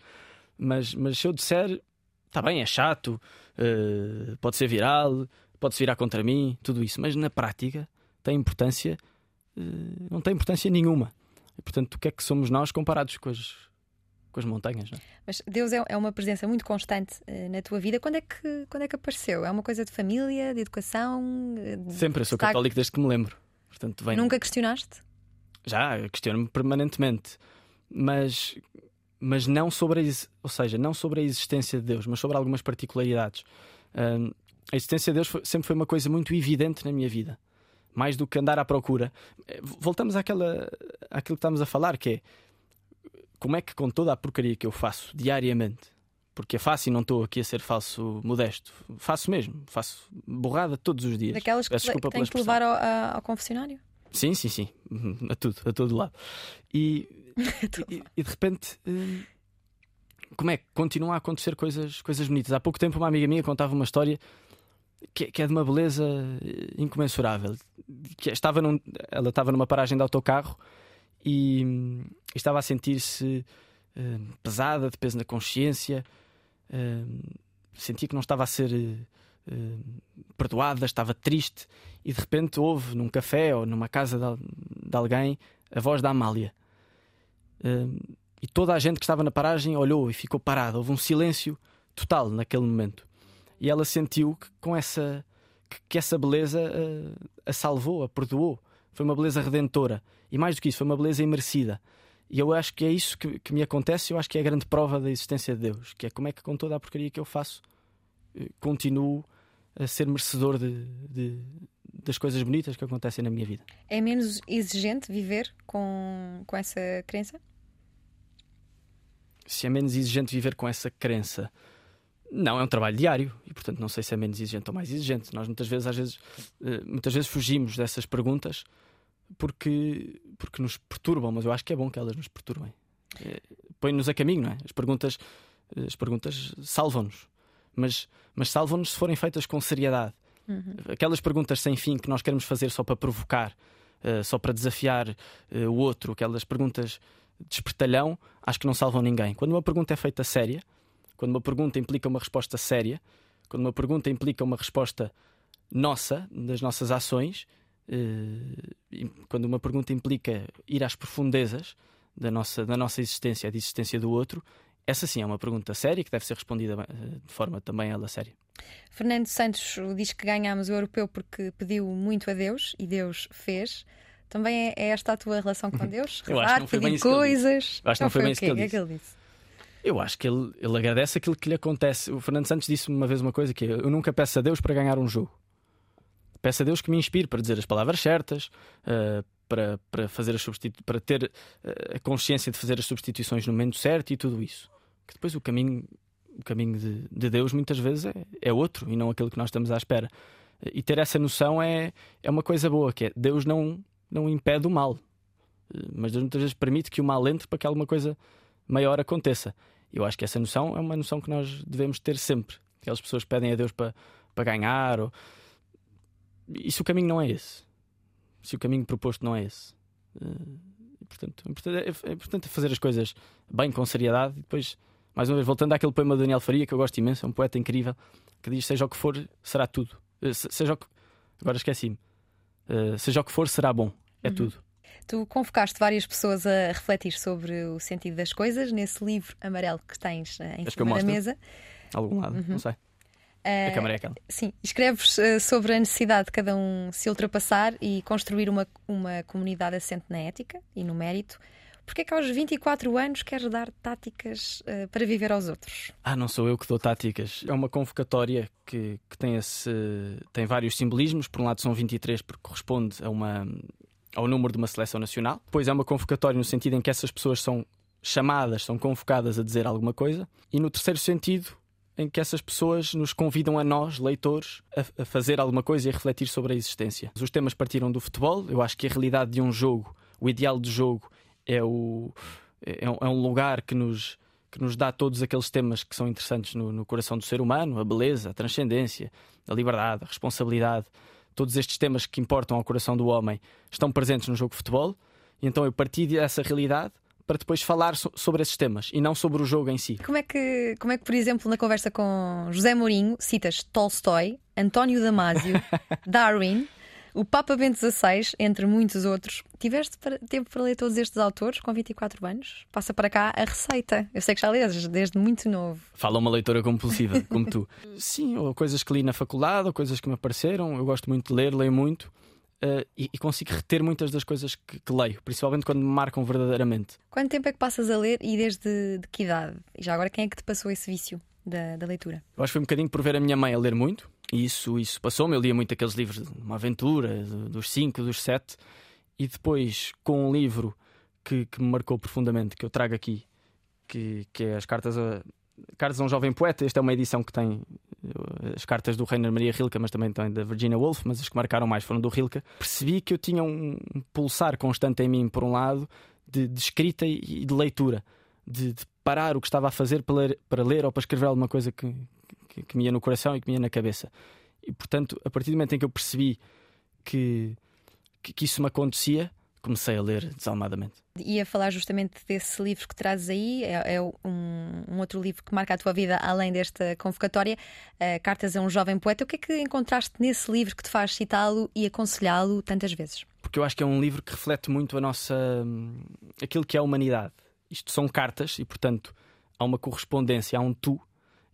Mas, mas se eu disser, está bem, é chato, uh, pode ser viral, pode se virar contra mim, tudo isso, mas na prática tem importância, uh, não tem importância nenhuma. E, portanto, o que é que somos nós comparados com as, com as montanhas? Não? É? Mas Deus é, é uma presença muito constante na tua vida. Quando é, que, quando é que apareceu? É uma coisa de família, de educação? De... Sempre, eu sou católico desde que me lembro. Portanto, vem... Nunca questionaste? Já, questiono-me permanentemente. Mas, mas não sobre a, ou seja, não sobre a existência de Deus, mas sobre algumas particularidades. Um, a existência de Deus foi, sempre foi uma coisa muito evidente na minha vida. Mais do que andar à procura. Voltamos àquela, àquilo que estamos a falar, que é como é que com toda a porcaria que eu faço diariamente, porque é fácil, não estou aqui a ser falso modesto. Faço mesmo, faço borrada todos os dias. Daquelas que, que tens que levar ao, ao, confessionário? Sim, sim, sim. A tudo, a todo lado. E, e, e, de repente. Hum, como é que continuam a acontecer coisas, coisas bonitas? Há pouco tempo, uma amiga minha contava uma história que, que é de uma beleza eh, incomensurável. Que estava num, ela estava numa paragem de autocarro e, e estava a sentir-se uh, pesada, de peso na consciência, sentia que não estava a ser uh, perdoada, estava triste e de repente houve num café ou numa casa de, de alguém a voz da Amália. Uh, e toda a gente que estava na paragem olhou e ficou parada. Houve um silêncio total naquele momento. E ela sentiu que com essa que, que essa beleza uh, a salvou, a perdoou. Foi uma beleza redentora. E mais do que isso, foi uma beleza imerecida. E eu acho que é isso que, que me acontece, eu acho que é a grande prova da existência de Deus, que é como é que com toda a porcaria que eu faço, eh, continuo a ser merecedor de, de, das coisas bonitas que acontecem na minha vida. É menos exigente viver com, com essa crença? Se é menos exigente viver com essa crença, não, é um trabalho diário e, portanto, não sei se é menos exigente ou mais exigente. Nós muitas vezes, às vezes, eh, muitas vezes fugimos dessas perguntas porque, porque nos perturbam, mas eu acho que é bom que elas nos perturbem. É, Põe-nos a caminho, não é? As perguntas, as perguntas salvam-nos, mas, mas salvam-nos se forem feitas com seriedade. Uhum. Aquelas perguntas sem fim que nós queremos fazer só para provocar, uh, só para desafiar uh, o outro, aquelas perguntas de espertalhão, acho que não salvam ninguém. Quando uma pergunta é feita séria, quando uma pergunta implica uma resposta séria, quando uma pergunta implica uma resposta nossa, das nossas ações, quando uma pergunta implica ir às profundezas da nossa, da nossa existência, da existência do outro, essa sim é uma pergunta séria que deve ser respondida eh, de forma também ela séria. Fernando Santos diz que ganhámos o europeu porque pediu muito a Deus e Deus fez. Também é, é esta a tua relação com Deus? Eu acho que não foi bem coisas. Eu acho que não foi bem isso que ele, é que ele disse. Eu acho que ele, ele agradece aquilo que lhe acontece. O Fernando Santos disse uma vez uma coisa que é, eu nunca peço a Deus para ganhar um jogo. Peço a Deus que me inspire para dizer as palavras certas, uh, para, para fazer as substitu para ter uh, a consciência de fazer as substituições no momento certo e tudo isso. Que depois o caminho, o caminho de, de Deus muitas vezes é, é outro e não aquele que nós estamos à espera. E ter essa noção é, é uma coisa boa, que é Deus não, não impede o mal, eh, mas Deus muitas vezes permite que o mal entre para que alguma coisa maior aconteça. Eu acho que essa noção é uma noção que nós devemos ter sempre. Aquelas pessoas pedem a Deus para, para ganhar. Ou... E se o caminho não é esse? Se o caminho proposto não é esse? Uh, portanto, é, é importante fazer as coisas bem, com seriedade. E depois, mais uma vez, voltando àquele poema do Daniel Faria, que eu gosto imenso, é um poeta incrível, que diz: Seja o que for, será tudo. Uh, seja o que... Agora esqueci-me. Uh, seja o que for, será bom. É uhum. tudo. Tu convocaste várias pessoas a refletir sobre o sentido das coisas nesse livro amarelo que tens eh, em Acho cima da mesa. Algum lado, uhum. não sei. Uh, a câmara é aquela. Sim, escreves uh, sobre a necessidade de cada um se ultrapassar e construir uma, uma comunidade assente na ética e no mérito. Porquê é que aos 24 anos queres dar táticas uh, para viver aos outros? Ah, não sou eu que dou táticas. É uma convocatória que, que tem, esse, tem vários simbolismos. Por um lado são 23 porque corresponde a uma, ao número de uma seleção nacional. Depois é uma convocatória no sentido em que essas pessoas são chamadas, são convocadas a dizer alguma coisa. E no terceiro sentido, em que essas pessoas nos convidam a nós, leitores, a, a, fazer alguma coisa e a refletir sobre a existência. Os temas partiram do futebol. Eu acho que a realidade de um jogo, o ideal do jogo, é, o, é, um, é um lugar que nos, que nos dá todos aqueles temas que são interessantes no, no coração do ser humano: a beleza, a transcendência, a liberdade, a responsabilidade todos estes temas que importam ao coração do homem estão presentes no jogo de futebol, e então eu parti dessa realidade para depois falar so sobre esses temas e não sobre o jogo em si. Como é que, como é que por exemplo, na conversa com José Mourinho, citas Tolstói, António Damasio, Darwin, o Papa Bento XVI, entre muitos outros. Tiveste tempo para ler todos estes autores com 24 anos? Passa para cá a receita. Eu sei que já lês desde muito novo. Fala uma leitora compulsiva, como tu. Sim, ou coisas que li na faculdade, ou coisas que me apareceram. Eu gosto muito de ler, leio muito. Uh, e, e, consigo reter muitas das coisas que, que, leio, principalmente quando me marcam verdadeiramente. Quanto tempo é que passas a ler e desde de que idade? E já agora, quem é que te passou esse vício da, da leitura? Eu acho que foi um bocadinho por ver a minha mãe a ler muito e isso, isso passou-me. Eu lia muito aqueles livros de uma aventura, dos cinco, dos sete. E depois, com um livro que, que me marcou profundamente, que eu trago aqui, que, que é as cartas a, Cartas a um Jovem Poeta. Esta é uma edição que tem eh, as cartas do Rainer Maria Rilke, mas também tem da Virginia Woolf, mas as que marcaram mais foram do Rilke. Percebi que eu tinha um pulsar constante em mim, por um lado, de, de escrita e de leitura, de, de, parar o que estava a fazer para ler, para ler ou para escrever alguma coisa que, que, que me ia no coração e que me ia na cabeça. E portanto, a partir do momento em que eu percebi que, que, que isso me acontecia, comecei a ler desalmadamente. Ia falar justamente desse livro que trazes aí, é, é um, um, outro livro que marca a tua vida além desta convocatória, uh, Cartas a um Jovem Poeta. O que é que encontraste nesse livro que te faz citá-lo e aconselhá-lo tantas vezes? Porque eu acho que é um livro que reflete muito a nossa. aquilo que é a humanidade. Isto são cartas e, portanto, há uma correspondência, há um tu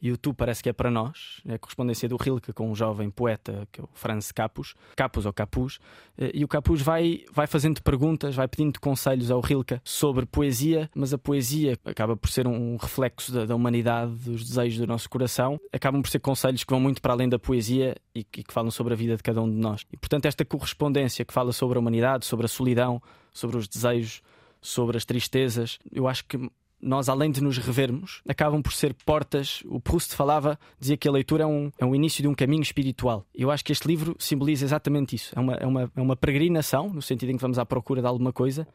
e o tu parece que é para nós, é a correspondência do Rilke com um jovem poeta, que é o Franz Capus, Capus ou Capus, eh, e o Capus vai, vai fazendo perguntas, vai pedindo conselhos ao Rilke sobre poesia, mas a poesia acaba por ser um reflexo da, da humanidade, dos desejos do nosso coração, acabam por ser conselhos que vão muito para além da poesia e que, e que falam sobre a vida de cada um de nós. E portanto, esta correspondência que fala sobre a humanidade, sobre a solidão, sobre os desejos, sobre as tristezas, eu acho que nós, além de nos revermos, acabam por ser portas. O Proust falava, dizia que a leitura é um, é um início de um caminho espiritual. Eu acho que este livro simboliza exatamente isso. É uma, é uma, é uma peregrinação, no sentido em que vamos à procura de alguma coisa,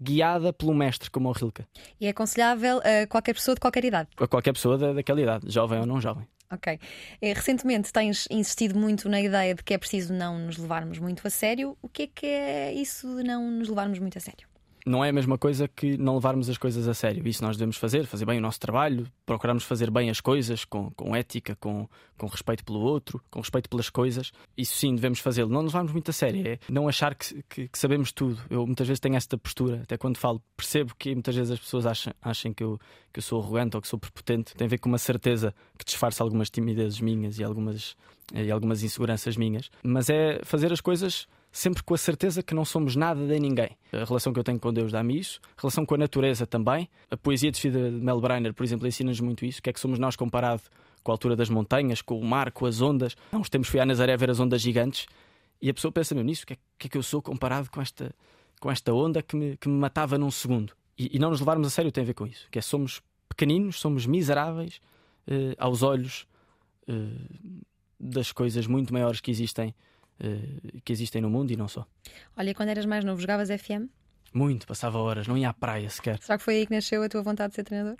guiada pelo mestre, como o Rilke. E é aconselhável a qualquer pessoa de qualquer idade? A qualquer pessoa da, daquela idade, jovem ou não jovem. Ok. Eh, recentemente tens insistido muito na ideia de que é preciso não nos levarmos muito a sério. O que é que é isso de não nos levarmos muito a sério? Não é a mesma coisa que não levarmos as coisas a sério. Isso nós devemos fazer, fazer bem o nosso trabalho, procurarmos fazer bem as coisas com, com ética, com, com respeito pelo outro, com respeito pelas coisas. Isso sim, devemos fazê-lo. Não levarmos muito a sério, é não achar que, que, que, sabemos tudo. Eu muitas vezes tenho esta postura, até quando falo, percebo que muitas vezes as pessoas acham, acham que, eu, que eu sou arrogante ou que sou prepotente. Tem a ver com uma certeza que disfarça algumas timidezes minhas e algumas, e algumas inseguranças minhas. Mas é fazer as coisas sempre com a certeza que não somos nada nem ninguém. A relação que eu tenho com Deus dá-me isso, a relação com a natureza também. A poesia de de Mel Brainer, por exemplo, ensina-nos muito isso. Que é que somos nós comparado com a altura das montanhas, com o mar, com as ondas? Há uns tempos fui à Nazaré ver as ondas gigantes e a pessoa pensa mesmo nisso: o que, é, que é que eu sou comparado com esta, com esta onda que me, que me matava num segundo? E, e não nos levarmos a sério tem a ver com isso. Que é somos pequeninos, somos miseráveis eh, aos olhos eh, das coisas muito maiores que existem que existem no mundo e não só. Olha, quando eras mais novo, jogavas FM? Muito, passava horas, não ia à praia sequer. Será que foi aí que nasceu a tua vontade de ser treinador?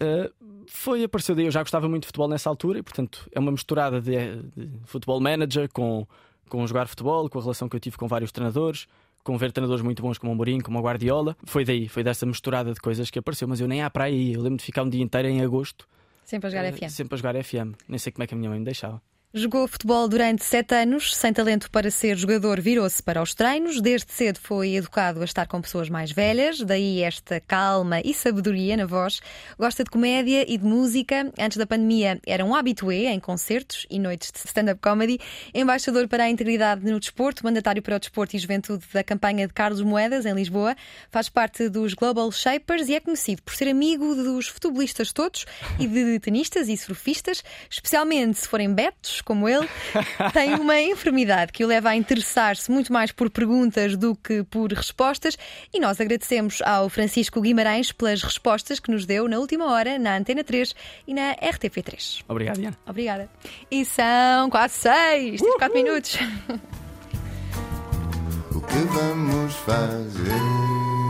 Uh, foi, apareceu daí. Eu já gostava muito de futebol nessa altura e, portanto, é uma misturada de, de futebol manager com, com jogar futebol, com a relação que eu tive com vários treinadores, com ver treinadores muito bons como o Mourinho, como o Guardiola. Foi daí, foi dessa misturada de coisas que apareceu. Mas eu nem à praia ia. Eu lembro de ficar um dia inteiro em agosto. Sempre a jogar uh, FM. Sempre a jogar FM. Nem sei como é que a minha mãe me deixava. Jogou futebol durante sete anos, sem talento para ser jogador, virou-se para os treinos. Desde cedo foi educado a estar com pessoas mais velhas, daí esta calma e sabedoria na voz. Gosta de comédia e de música. Antes da pandemia era um habitué em concertos e noites de stand-up comedy. Embaixador para a integridade no desporto, mandatário para o desporto e juventude da campanha de Carlos Moedas, em Lisboa. Faz parte dos Global Shapers e é conhecido por ser amigo dos futebolistas todos e de tenistas e surfistas, especialmente se forem betos como ele, tem uma enfermidade que o leva a interessar-se muito mais por perguntas do que por respostas. E nós agradecemos ao Francisco Guimarães pelas respostas que nos deu na última hora na Antena 3 e na RTP3. Obrigado, Diana. Obrigada. E são quase seis, tens quatro minutos. O que vamos fazer?